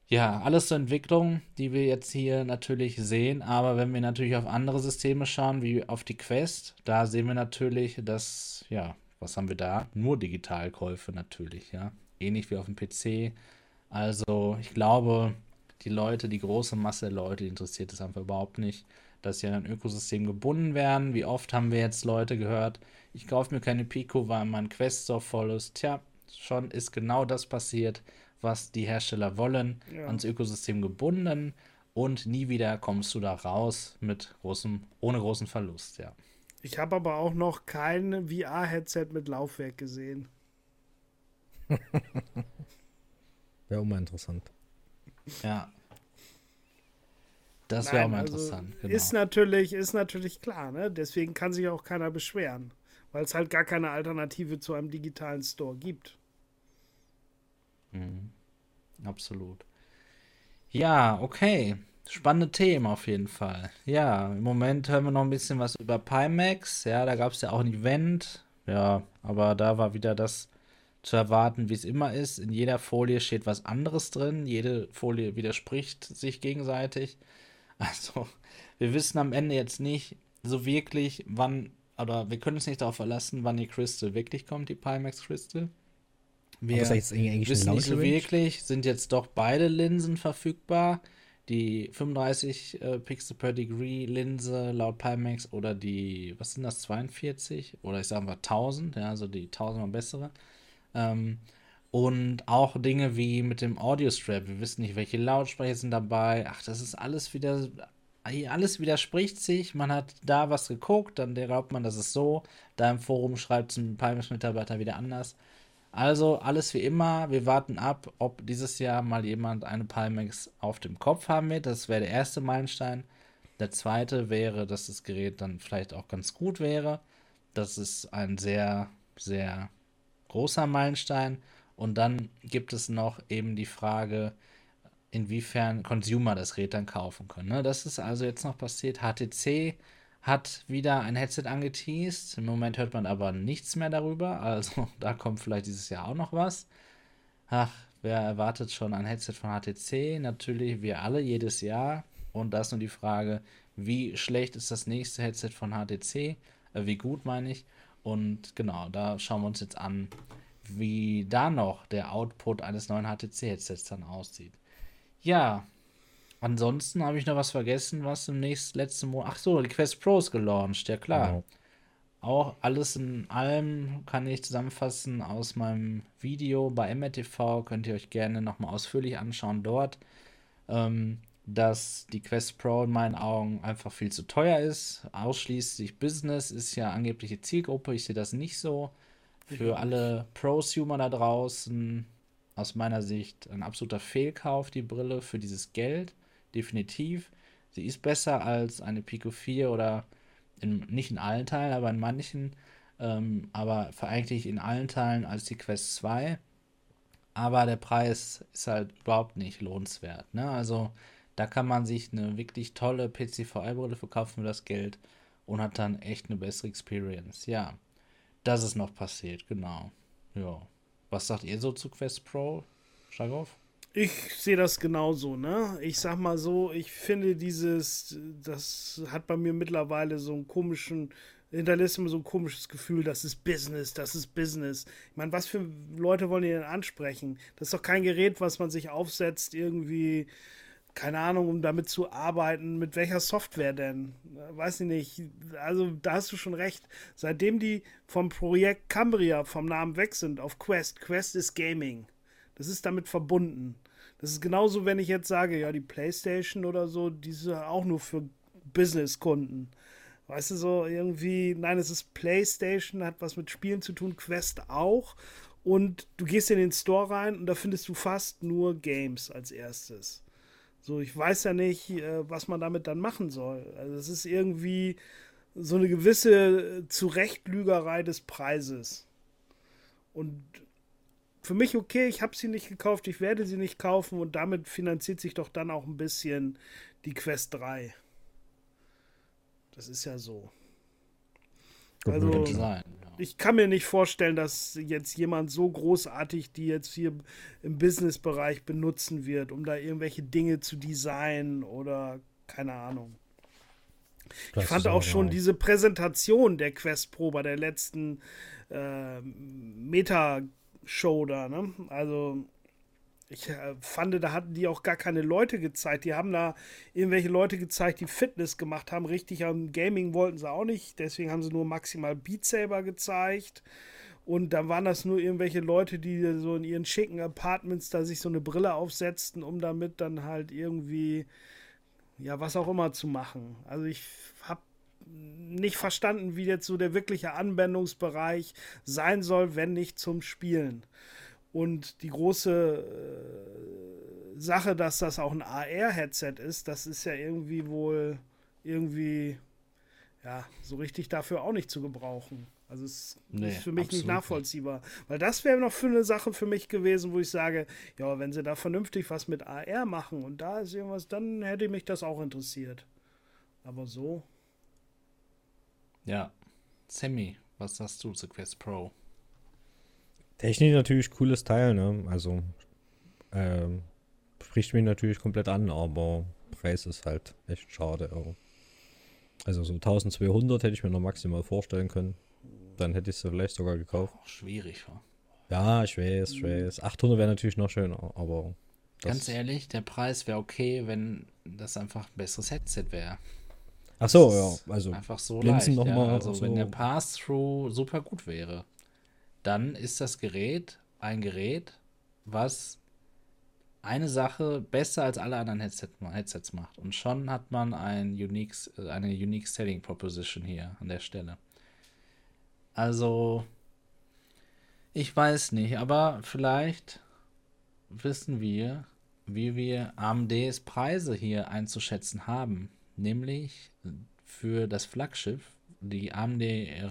Ja, alles zur Entwicklung, die wir jetzt hier natürlich sehen. Aber wenn wir natürlich auf andere Systeme schauen, wie auf die Quest, da sehen wir natürlich, dass, ja, was haben wir da? Nur Digitalkäufe natürlich, ja. Ähnlich wie auf dem PC. Also, ich glaube, die Leute, die große Masse der Leute, interessiert es einfach überhaupt nicht, dass sie an ein Ökosystem gebunden werden. Wie oft haben wir jetzt Leute gehört, ich kaufe mir keine Pico, weil mein Quest so voll ist. Tja, schon ist genau das passiert was die Hersteller wollen, ja. ans Ökosystem gebunden und nie wieder kommst du da raus mit großem, ohne großen Verlust, ja. Ich habe aber auch noch kein VR-Headset mit Laufwerk gesehen. *laughs* wäre auch mal interessant. Ja. Das wäre auch mal also interessant. Genau. Ist, natürlich, ist natürlich klar, ne? Deswegen kann sich auch keiner beschweren. Weil es halt gar keine Alternative zu einem digitalen Store gibt. Mhm. Absolut. Ja, okay. Spannende Themen auf jeden Fall. Ja, im Moment hören wir noch ein bisschen was über Pimax. Ja, da gab es ja auch ein Event. Ja, aber da war wieder das zu erwarten, wie es immer ist. In jeder Folie steht was anderes drin. Jede Folie widerspricht sich gegenseitig. *laughs* Also, wir wissen am Ende jetzt nicht so wirklich, wann, oder wir können uns nicht darauf verlassen, wann die Crystal wirklich kommt, die Pimax Crystal. Wir wissen nicht so wirklich, sind jetzt doch beide Linsen verfügbar. Die 35 äh, Pixel per Degree Linse laut Pimax oder die, was sind das, 42? Oder ich sage mal 1000, ja, also die 1000 mal bessere. Ähm, und auch Dinge wie mit dem Audio Strap. Wir wissen nicht, welche Lautsprecher sind dabei. Ach, das ist alles wieder. Alles widerspricht sich. Man hat da was geguckt, dann glaubt man, das ist so. Da im Forum schreibt es ein Pimax-Mitarbeiter wieder anders. Also alles wie immer. Wir warten ab, ob dieses Jahr mal jemand eine Pimax auf dem Kopf haben wird. Das wäre der erste Meilenstein. Der zweite wäre, dass das Gerät dann vielleicht auch ganz gut wäre. Das ist ein sehr, sehr großer Meilenstein. Und dann gibt es noch eben die Frage, inwiefern Consumer das Gerät dann kaufen können. Ne? Das ist also jetzt noch passiert. HTC hat wieder ein Headset angeteased. Im Moment hört man aber nichts mehr darüber. Also *laughs* da kommt vielleicht dieses Jahr auch noch was. Ach, wer erwartet schon ein Headset von HTC? Natürlich wir alle jedes Jahr. Und da ist nur die Frage, wie schlecht ist das nächste Headset von HTC? Äh, wie gut meine ich? Und genau, da schauen wir uns jetzt an, wie da noch der Output eines neuen HTC-Headsets dann aussieht. Ja, ansonsten habe ich noch was vergessen, was im nächsten letzten Monat. Ach so, die Quest Pro ist gelauncht, ja klar. Genau. Auch alles in allem kann ich zusammenfassen aus meinem Video bei MRTV. Könnt ihr euch gerne nochmal ausführlich anschauen dort. Ähm, dass die Quest Pro in meinen Augen einfach viel zu teuer ist. Ausschließlich Business ist ja angeblich die Zielgruppe. Ich sehe das nicht so. Für alle Prosumer da draußen aus meiner Sicht ein absoluter Fehlkauf, die Brille für dieses Geld. Definitiv. Sie ist besser als eine Pico 4 oder in, nicht in allen Teilen, aber in manchen. Ähm, aber eigentlich in allen Teilen als die Quest 2. Aber der Preis ist halt überhaupt nicht lohnenswert. Ne? Also da kann man sich eine wirklich tolle PCVR-Brille verkaufen für das Geld und hat dann echt eine bessere Experience. Ja, das ist noch passiert, genau. Ja. Was sagt ihr so zu Quest Pro, Schagoff? Ich sehe das genauso, ne? Ich sag mal so, ich finde dieses, das hat bei mir mittlerweile so einen komischen, hinterlässt immer so ein komisches Gefühl, das ist Business, das ist Business. Ich meine, was für Leute wollen die denn ansprechen? Das ist doch kein Gerät, was man sich aufsetzt, irgendwie, keine Ahnung, um damit zu arbeiten. Mit welcher Software denn? Weiß ich nicht. Also, da hast du schon recht. Seitdem die vom Projekt Cambria vom Namen weg sind auf Quest, Quest ist Gaming. Das ist damit verbunden. Das ist genauso, wenn ich jetzt sage, ja, die PlayStation oder so, die ist ja auch nur für Business-Kunden. Weißt du, so irgendwie, nein, es ist PlayStation, hat was mit Spielen zu tun, Quest auch. Und du gehst in den Store rein und da findest du fast nur Games als erstes. So, ich weiß ja nicht, äh, was man damit dann machen soll. Also, es ist irgendwie so eine gewisse Zurechtlügerei des Preises. Und für mich okay, ich habe sie nicht gekauft, ich werde sie nicht kaufen und damit finanziert sich doch dann auch ein bisschen die Quest 3. Das ist ja so. Also, sein, ja. ich kann mir nicht vorstellen, dass jetzt jemand so großartig die jetzt hier im Businessbereich benutzen wird, um da irgendwelche Dinge zu designen oder keine Ahnung. Das ich fand auch schon genau. diese Präsentation der Quest Pro bei der letzten äh, Meta Show da, ne? Also ich äh, fand, da hatten die auch gar keine Leute gezeigt. Die haben da irgendwelche Leute gezeigt, die Fitness gemacht haben. Richtig am Gaming wollten sie auch nicht. Deswegen haben sie nur maximal Beat Saber gezeigt. Und dann waren das nur irgendwelche Leute, die so in ihren schicken Apartments da sich so eine Brille aufsetzten, um damit dann halt irgendwie, ja, was auch immer zu machen. Also ich habe nicht verstanden, wie jetzt so der wirkliche Anwendungsbereich sein soll, wenn nicht zum Spielen. Und die große äh, Sache, dass das auch ein AR-Headset ist, das ist ja irgendwie wohl irgendwie ja so richtig dafür auch nicht zu gebrauchen. Also es nee, ist für mich nicht nachvollziehbar. Weil das wäre noch für eine Sache für mich gewesen, wo ich sage, ja, wenn sie da vernünftig was mit AR machen und da ist irgendwas, dann hätte mich das auch interessiert. Aber so. Ja. Sammy, was sagst du zu Quest Pro? Technisch natürlich cooles Teil, ne? Also, ähm, spricht mich natürlich komplett an, aber Preis ist halt echt schade. Also so 1200 hätte ich mir noch maximal vorstellen können. Dann hätte ich es vielleicht sogar gekauft. Auch schwierig, wa? Ja, ich weiß, ich weiß. 800 wäre natürlich noch schöner, aber. Ganz ehrlich, der Preis wäre okay, wenn das einfach ein besseres Headset wäre. Ach so, ja. Also einfach so leicht. Noch ja. mal also so. wenn der Pass-Through super gut wäre, dann ist das Gerät ein Gerät, was eine Sache besser als alle anderen Headset, Headsets macht. Und schon hat man ein unique, eine Unique Selling Proposition hier an der Stelle. Also, ich weiß nicht, aber vielleicht wissen wir, wie wir AMDs Preise hier einzuschätzen haben nämlich für das Flaggschiff, die AMD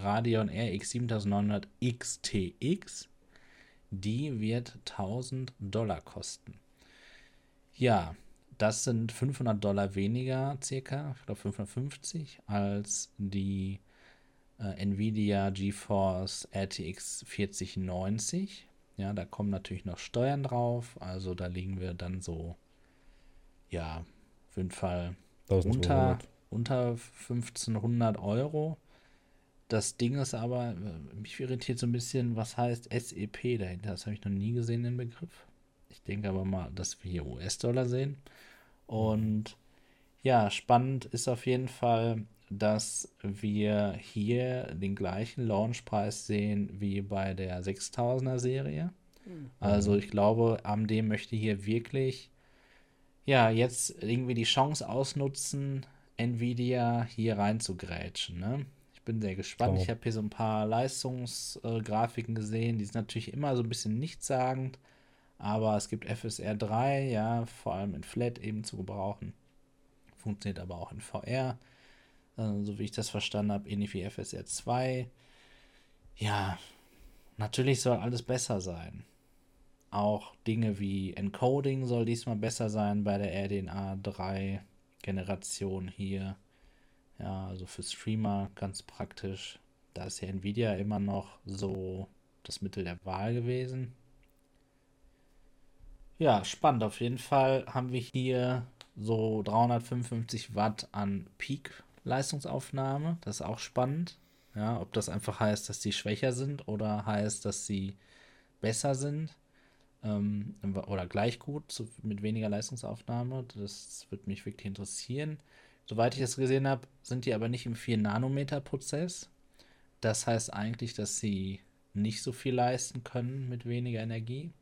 Radeon RX 7900 XTX, die wird 1000 Dollar kosten. Ja, das sind 500 Dollar weniger, circa, ich glaube 550, als die äh, Nvidia GeForce RTX 4090. Ja, da kommen natürlich noch Steuern drauf, also da liegen wir dann so, ja, auf jeden Fall unter, unter 1500 Euro. Das Ding ist aber, äh, mich irritiert so ein bisschen, was heißt SEP dahinter. Das habe ich noch nie gesehen, den Begriff. Ich denke aber mal, dass wir hier US-Dollar sehen. Und ja, spannend ist auf jeden Fall, dass wir hier den gleichen Launchpreis sehen wie bei der 6000er Serie. Mhm. Also ich glaube, AMD möchte hier wirklich ja jetzt irgendwie die Chance ausnutzen, Nvidia hier reinzugrätschen. Ne? Ich bin sehr gespannt. Oh. Ich habe hier so ein paar Leistungsgrafiken äh, gesehen. Die sind natürlich immer so ein bisschen nichtssagend, aber es gibt FSR 3, ja, vor allem in Flat eben zu gebrauchen. Funktioniert aber auch in VR, äh, so wie ich das verstanden habe, ähnlich wie FSR 2. Ja, natürlich soll alles besser sein. Auch Dinge wie Encoding soll diesmal besser sein bei der RDNA 3 Generation hier. Ja, also für Streamer ganz praktisch. Da ist ja Nvidia immer noch so das Mittel der Wahl gewesen. Ja, spannend. Auf jeden Fall haben wir hier so 355 Watt an Peak-Leistungsaufnahme. Das ist auch spannend. Ja, ob das einfach heißt, dass die schwächer sind oder heißt, dass sie besser sind ähm, oder gleich gut zu, mit weniger Leistungsaufnahme. Das würde mich wirklich interessieren. Soweit ich das gesehen habe, sind die aber nicht im 4-Nanometer-Prozess. Das heißt eigentlich, dass sie nicht so viel leisten können mit weniger Energie.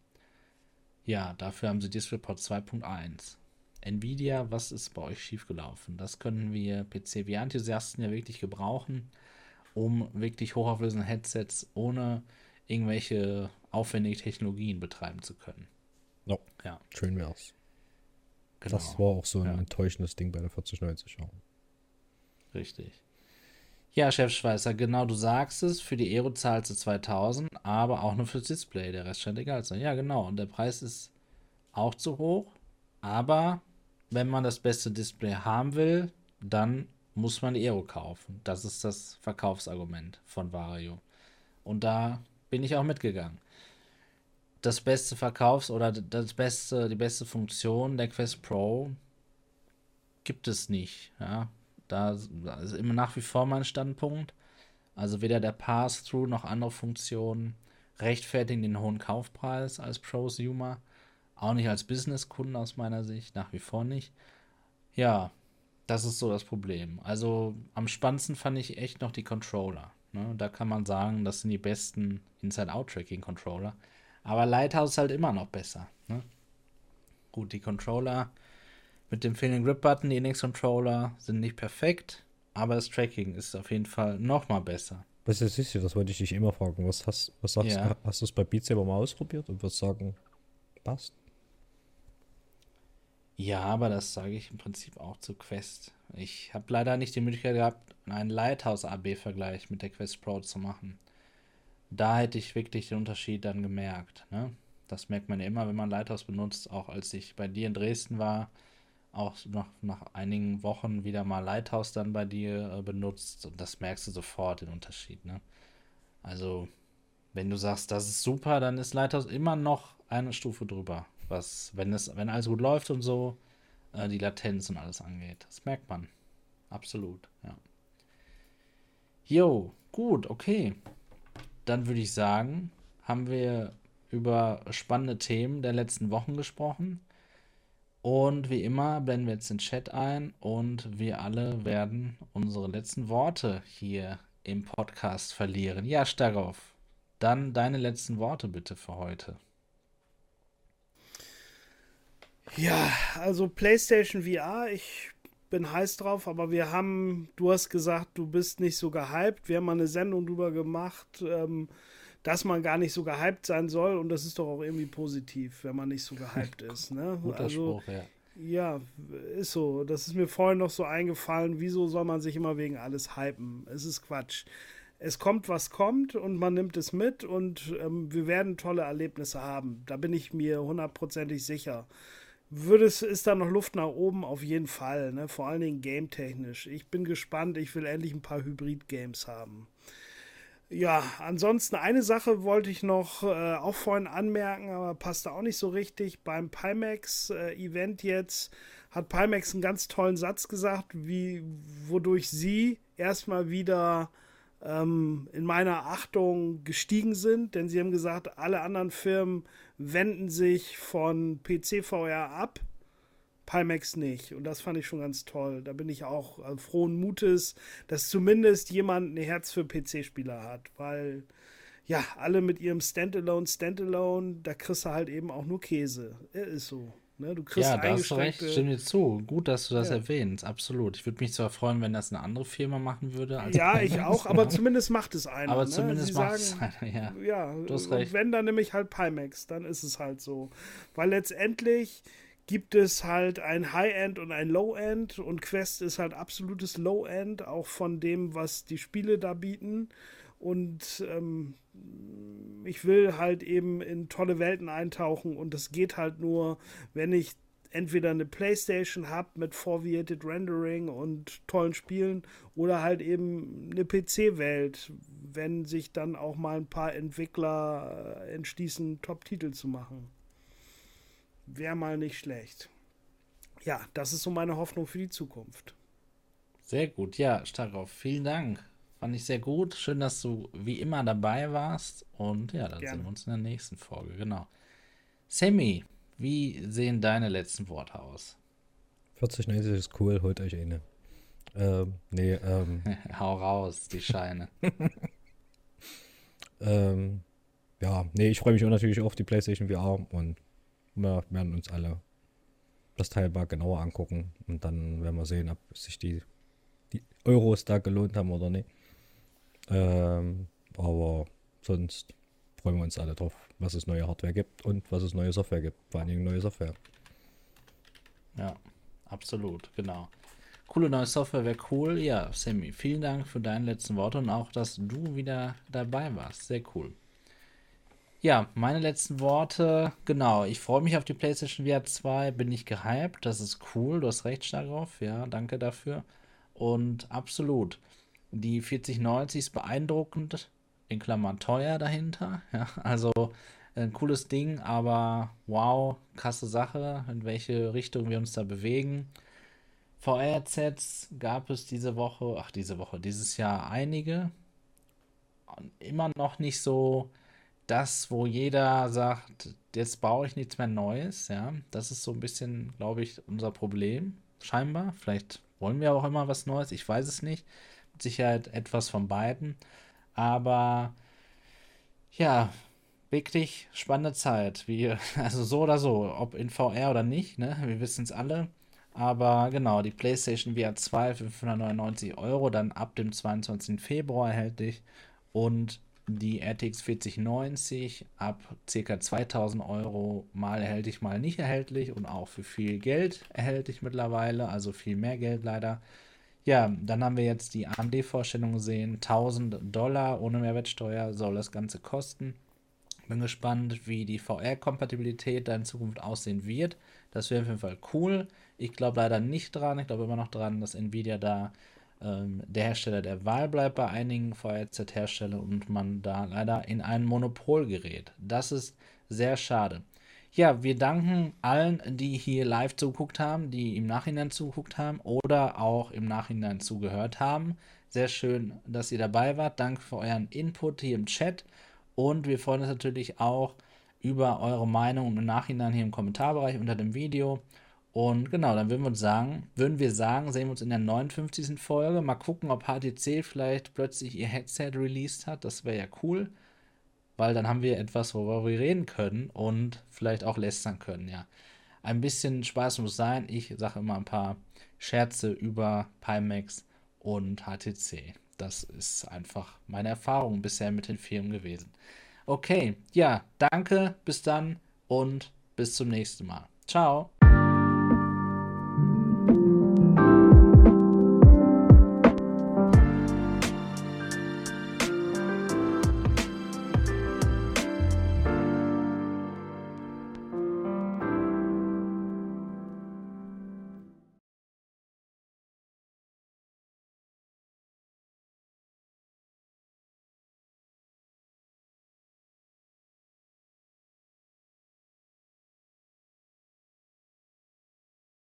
Ja, dafür haben sie DisplayPort 2.1. Nvidia, was ist bei euch schiefgelaufen? Das können wir PC-VR-Enthusiasten ja wirklich gebrauchen, um wirklich hochauflösende Headsets ohne irgendwelche aufwendige Technologien betreiben zu können. No. Ja. Schön wär's. Genau. Das war auch so ein ja. enttäuschendes Ding bei der 4090 auch. Richtig. Ja, Chef Schweißer, genau, du sagst es, für die Aero zahlst du 2000, aber auch nur fürs Display. Der Rest scheint egal zu sein. Ja, genau. Und der Preis ist auch zu hoch. Aber wenn man das beste Display haben will, dann muss man die Aero kaufen. Das ist das Verkaufsargument von Vario. Und da bin ich auch mitgegangen das beste Verkaufs- oder das beste, die beste Funktion der Quest Pro gibt es nicht. Ja? Da ist immer nach wie vor mein Standpunkt. Also weder der Pass-Through noch andere Funktionen rechtfertigen den hohen Kaufpreis als Prosumer. Auch nicht als Businesskunden aus meiner Sicht, nach wie vor nicht. Ja, das ist so das Problem. Also am spannendsten fand ich echt noch die Controller. Ne? Da kann man sagen, das sind die besten Inside-Out-Tracking-Controller. Aber Lighthouse ist halt immer noch besser. Ne? Gut, die Controller mit dem fehlenden Grip-Button, die NX-Controller sind nicht perfekt, aber das Tracking ist auf jeden Fall noch mal besser. Was ist das? Das wollte ich dich immer fragen. Was hast, was sagst, ja. hast du es bei Beat Saber mal ausprobiert und würdest sagen, passt? Ja, aber das sage ich im Prinzip auch zu Quest. Ich habe leider nicht die Möglichkeit gehabt, einen Lighthouse-AB-Vergleich mit der Quest Pro zu machen da hätte ich wirklich den Unterschied dann gemerkt. Ne? Das merkt man ja immer, wenn man Lighthouse benutzt. Auch als ich bei dir in Dresden war, auch noch nach einigen Wochen wieder mal Lighthouse dann bei dir äh, benutzt. Und das merkst du sofort, den Unterschied. Ne? Also, wenn du sagst, das ist super, dann ist Lighthouse immer noch eine Stufe drüber. Was, wenn es, wenn alles gut läuft und so, äh, die Latenz und alles angeht. Das merkt man. Absolut, ja. Jo, gut, okay dann würde ich sagen, haben wir über spannende Themen der letzten Wochen gesprochen. Und wie immer blenden wir jetzt den Chat ein und wir alle werden unsere letzten Worte hier im Podcast verlieren. Ja, Starov, dann deine letzten Worte bitte für heute. Ja, also PlayStation VR, ich bin heiß drauf, aber wir haben, du hast gesagt, du bist nicht so gehypt. Wir haben mal eine Sendung drüber gemacht, ähm, dass man gar nicht so gehypt sein soll und das ist doch auch irgendwie positiv, wenn man nicht so gehypt *laughs* ist. Ne? Guter also, Spruch, ja. Ja, ist so. Das ist mir vorhin noch so eingefallen. Wieso soll man sich immer wegen alles hypen? Es ist Quatsch. Es kommt, was kommt und man nimmt es mit und ähm, wir werden tolle Erlebnisse haben. Da bin ich mir hundertprozentig sicher würde es, ist da noch Luft nach oben auf jeden Fall, ne? vor allen Dingen game-technisch. Ich bin gespannt, ich will endlich ein paar Hybrid-Games haben. Ja, ansonsten eine Sache wollte ich noch äh, auch vorhin anmerken, aber passte auch nicht so richtig. Beim Pimax-Event äh, jetzt hat Pimax einen ganz tollen Satz gesagt, wie, wodurch sie erstmal wieder ähm, in meiner Achtung gestiegen sind, denn sie haben gesagt, alle anderen Firmen wenden sich von PC-VR ab. Pimax nicht. Und das fand ich schon ganz toll. Da bin ich auch äh, frohen Mutes, dass zumindest jemand ein Herz für PC-Spieler hat, weil ja, alle mit ihrem Standalone, Standalone, da kriegst du halt eben auch nur Käse. Ist so. Ne? Du kriegst ja, da hast du recht, stimme dir zu. Gut, dass du das ja. erwähnst, absolut. Ich würde mich zwar freuen, wenn das eine andere Firma machen würde. ja, ich auch, aber zumindest macht es einer. Aber ne? zumindest macht es einer, ja. Ja, du hast recht. wenn dann nämlich halt Pimax, dann ist es halt so. Weil letztendlich gibt es halt ein High-End und ein Low-End und Quest ist halt absolutes Low-End, auch von dem, was die Spiele da bieten. Und ähm, ich will halt eben in tolle Welten eintauchen und das geht halt nur, wenn ich entweder eine Playstation habe mit Foveated Rendering und tollen Spielen oder halt eben eine PC-Welt, wenn sich dann auch mal ein paar Entwickler äh, entschließen, Top-Titel zu machen. Wäre mal nicht schlecht. Ja, das ist so meine Hoffnung für die Zukunft. Sehr gut, ja, Starov, vielen Dank. Fand ich sehr gut. Schön, dass du wie immer dabei warst. Und ja, dann Gerne. sehen wir uns in der nächsten Folge. Genau. Sammy, wie sehen deine letzten Worte aus? 4090 ist cool, holt euch eine. Ähm, nee, ähm. *laughs* Hau raus, die Scheine. *laughs* ähm, ja, nee, ich freue mich auch natürlich auf die PlayStation VR und wir werden uns alle das Teil mal genauer angucken und dann werden wir sehen, ob sich die, die Euros da gelohnt haben oder nicht. Ähm, aber sonst freuen wir uns alle drauf, was es neue Hardware gibt und was es neue Software gibt. Vor allen Dingen neue Software. Ja, absolut, genau. Coole neue Software wäre cool. Ja, Sammy, vielen Dank für deine letzten Worte und auch, dass du wieder dabei warst. Sehr cool. Ja, meine letzten Worte, genau. Ich freue mich auf die PlayStation VR 2, bin ich gehypt, das ist cool, du hast recht darauf, ja, danke dafür. Und absolut. Die 4090 ist beeindruckend, in Klammern teuer dahinter. *laughs* Ja, also ein cooles Ding, aber wow, krasse Sache, in welche Richtung wir uns da bewegen. VR-Sets gab es diese Woche, ach diese Woche, dieses Jahr einige. Immer noch nicht so das, wo jeder sagt, jetzt baue ich nichts mehr Neues. Ja, das ist so ein bisschen, glaube ich, unser Problem. Scheinbar. Vielleicht wollen wir auch immer was Neues. Ich weiß es nicht. Sicherheit etwas von beiden. Aber ja, wirklich spannende Zeit. Wie, *laughs* also so oder so, ob in VR oder nicht, ne? Wir wissen es alle. Aber genau, die PlayStation VR 2 für 599 Euro, dann ab dem 22. Februar erhältlich. Und die RTX 4090 ab ca. 2000 Euro mal erhältlich, mal nicht erhältlich und auch für viel Geld erhältlich mittlerweile, also viel mehr Geld leider. Ja, dann haben wir jetzt die AMD-Vorstellung gesehen. 1000 Dollar ohne Mehrwertsteuer soll das Ganze kosten. Bin gespannt, wie die VR-Kompatibilität da in Zukunft aussehen wird. Das wäre auf jeden Fall cool. Ich glaube leider nicht dran. Ich glaube immer noch dran, dass Nvidia da ähm, der Hersteller der Wahl bleibt bei einigen VR-Z-Herstellern und man da leider in ein Monopol gerät. Das ist sehr schade. Ja, wir danken allen, die hier live zugeguckt haben, die im Nachhinein zugeguckt haben oder auch im Nachhinein zugehört haben. Sehr schön, dass ihr dabei wart. Danke für euren Input hier im Chat. Und wir freuen uns natürlich auch über eure Meinung im Nachhinein hier im Kommentarbereich unter dem Video. Und genau, dann würden wir uns sagen, würden wir sagen, sehen wir uns in der 59. Folge. Mal gucken, ob HTC vielleicht plötzlich ihr Headset released hat. Das wäre ja cool weil dann haben wir etwas, worüber wir reden können und vielleicht auch lästern können, ja. Ein bisschen Spaß muss sein. Ich sage immer ein paar Scherze über Pimax und HTC. Das ist einfach meine Erfahrung bisher mit den Firmen gewesen. Okay, ja, danke, bis dann und bis zum nächsten Mal. Ciao.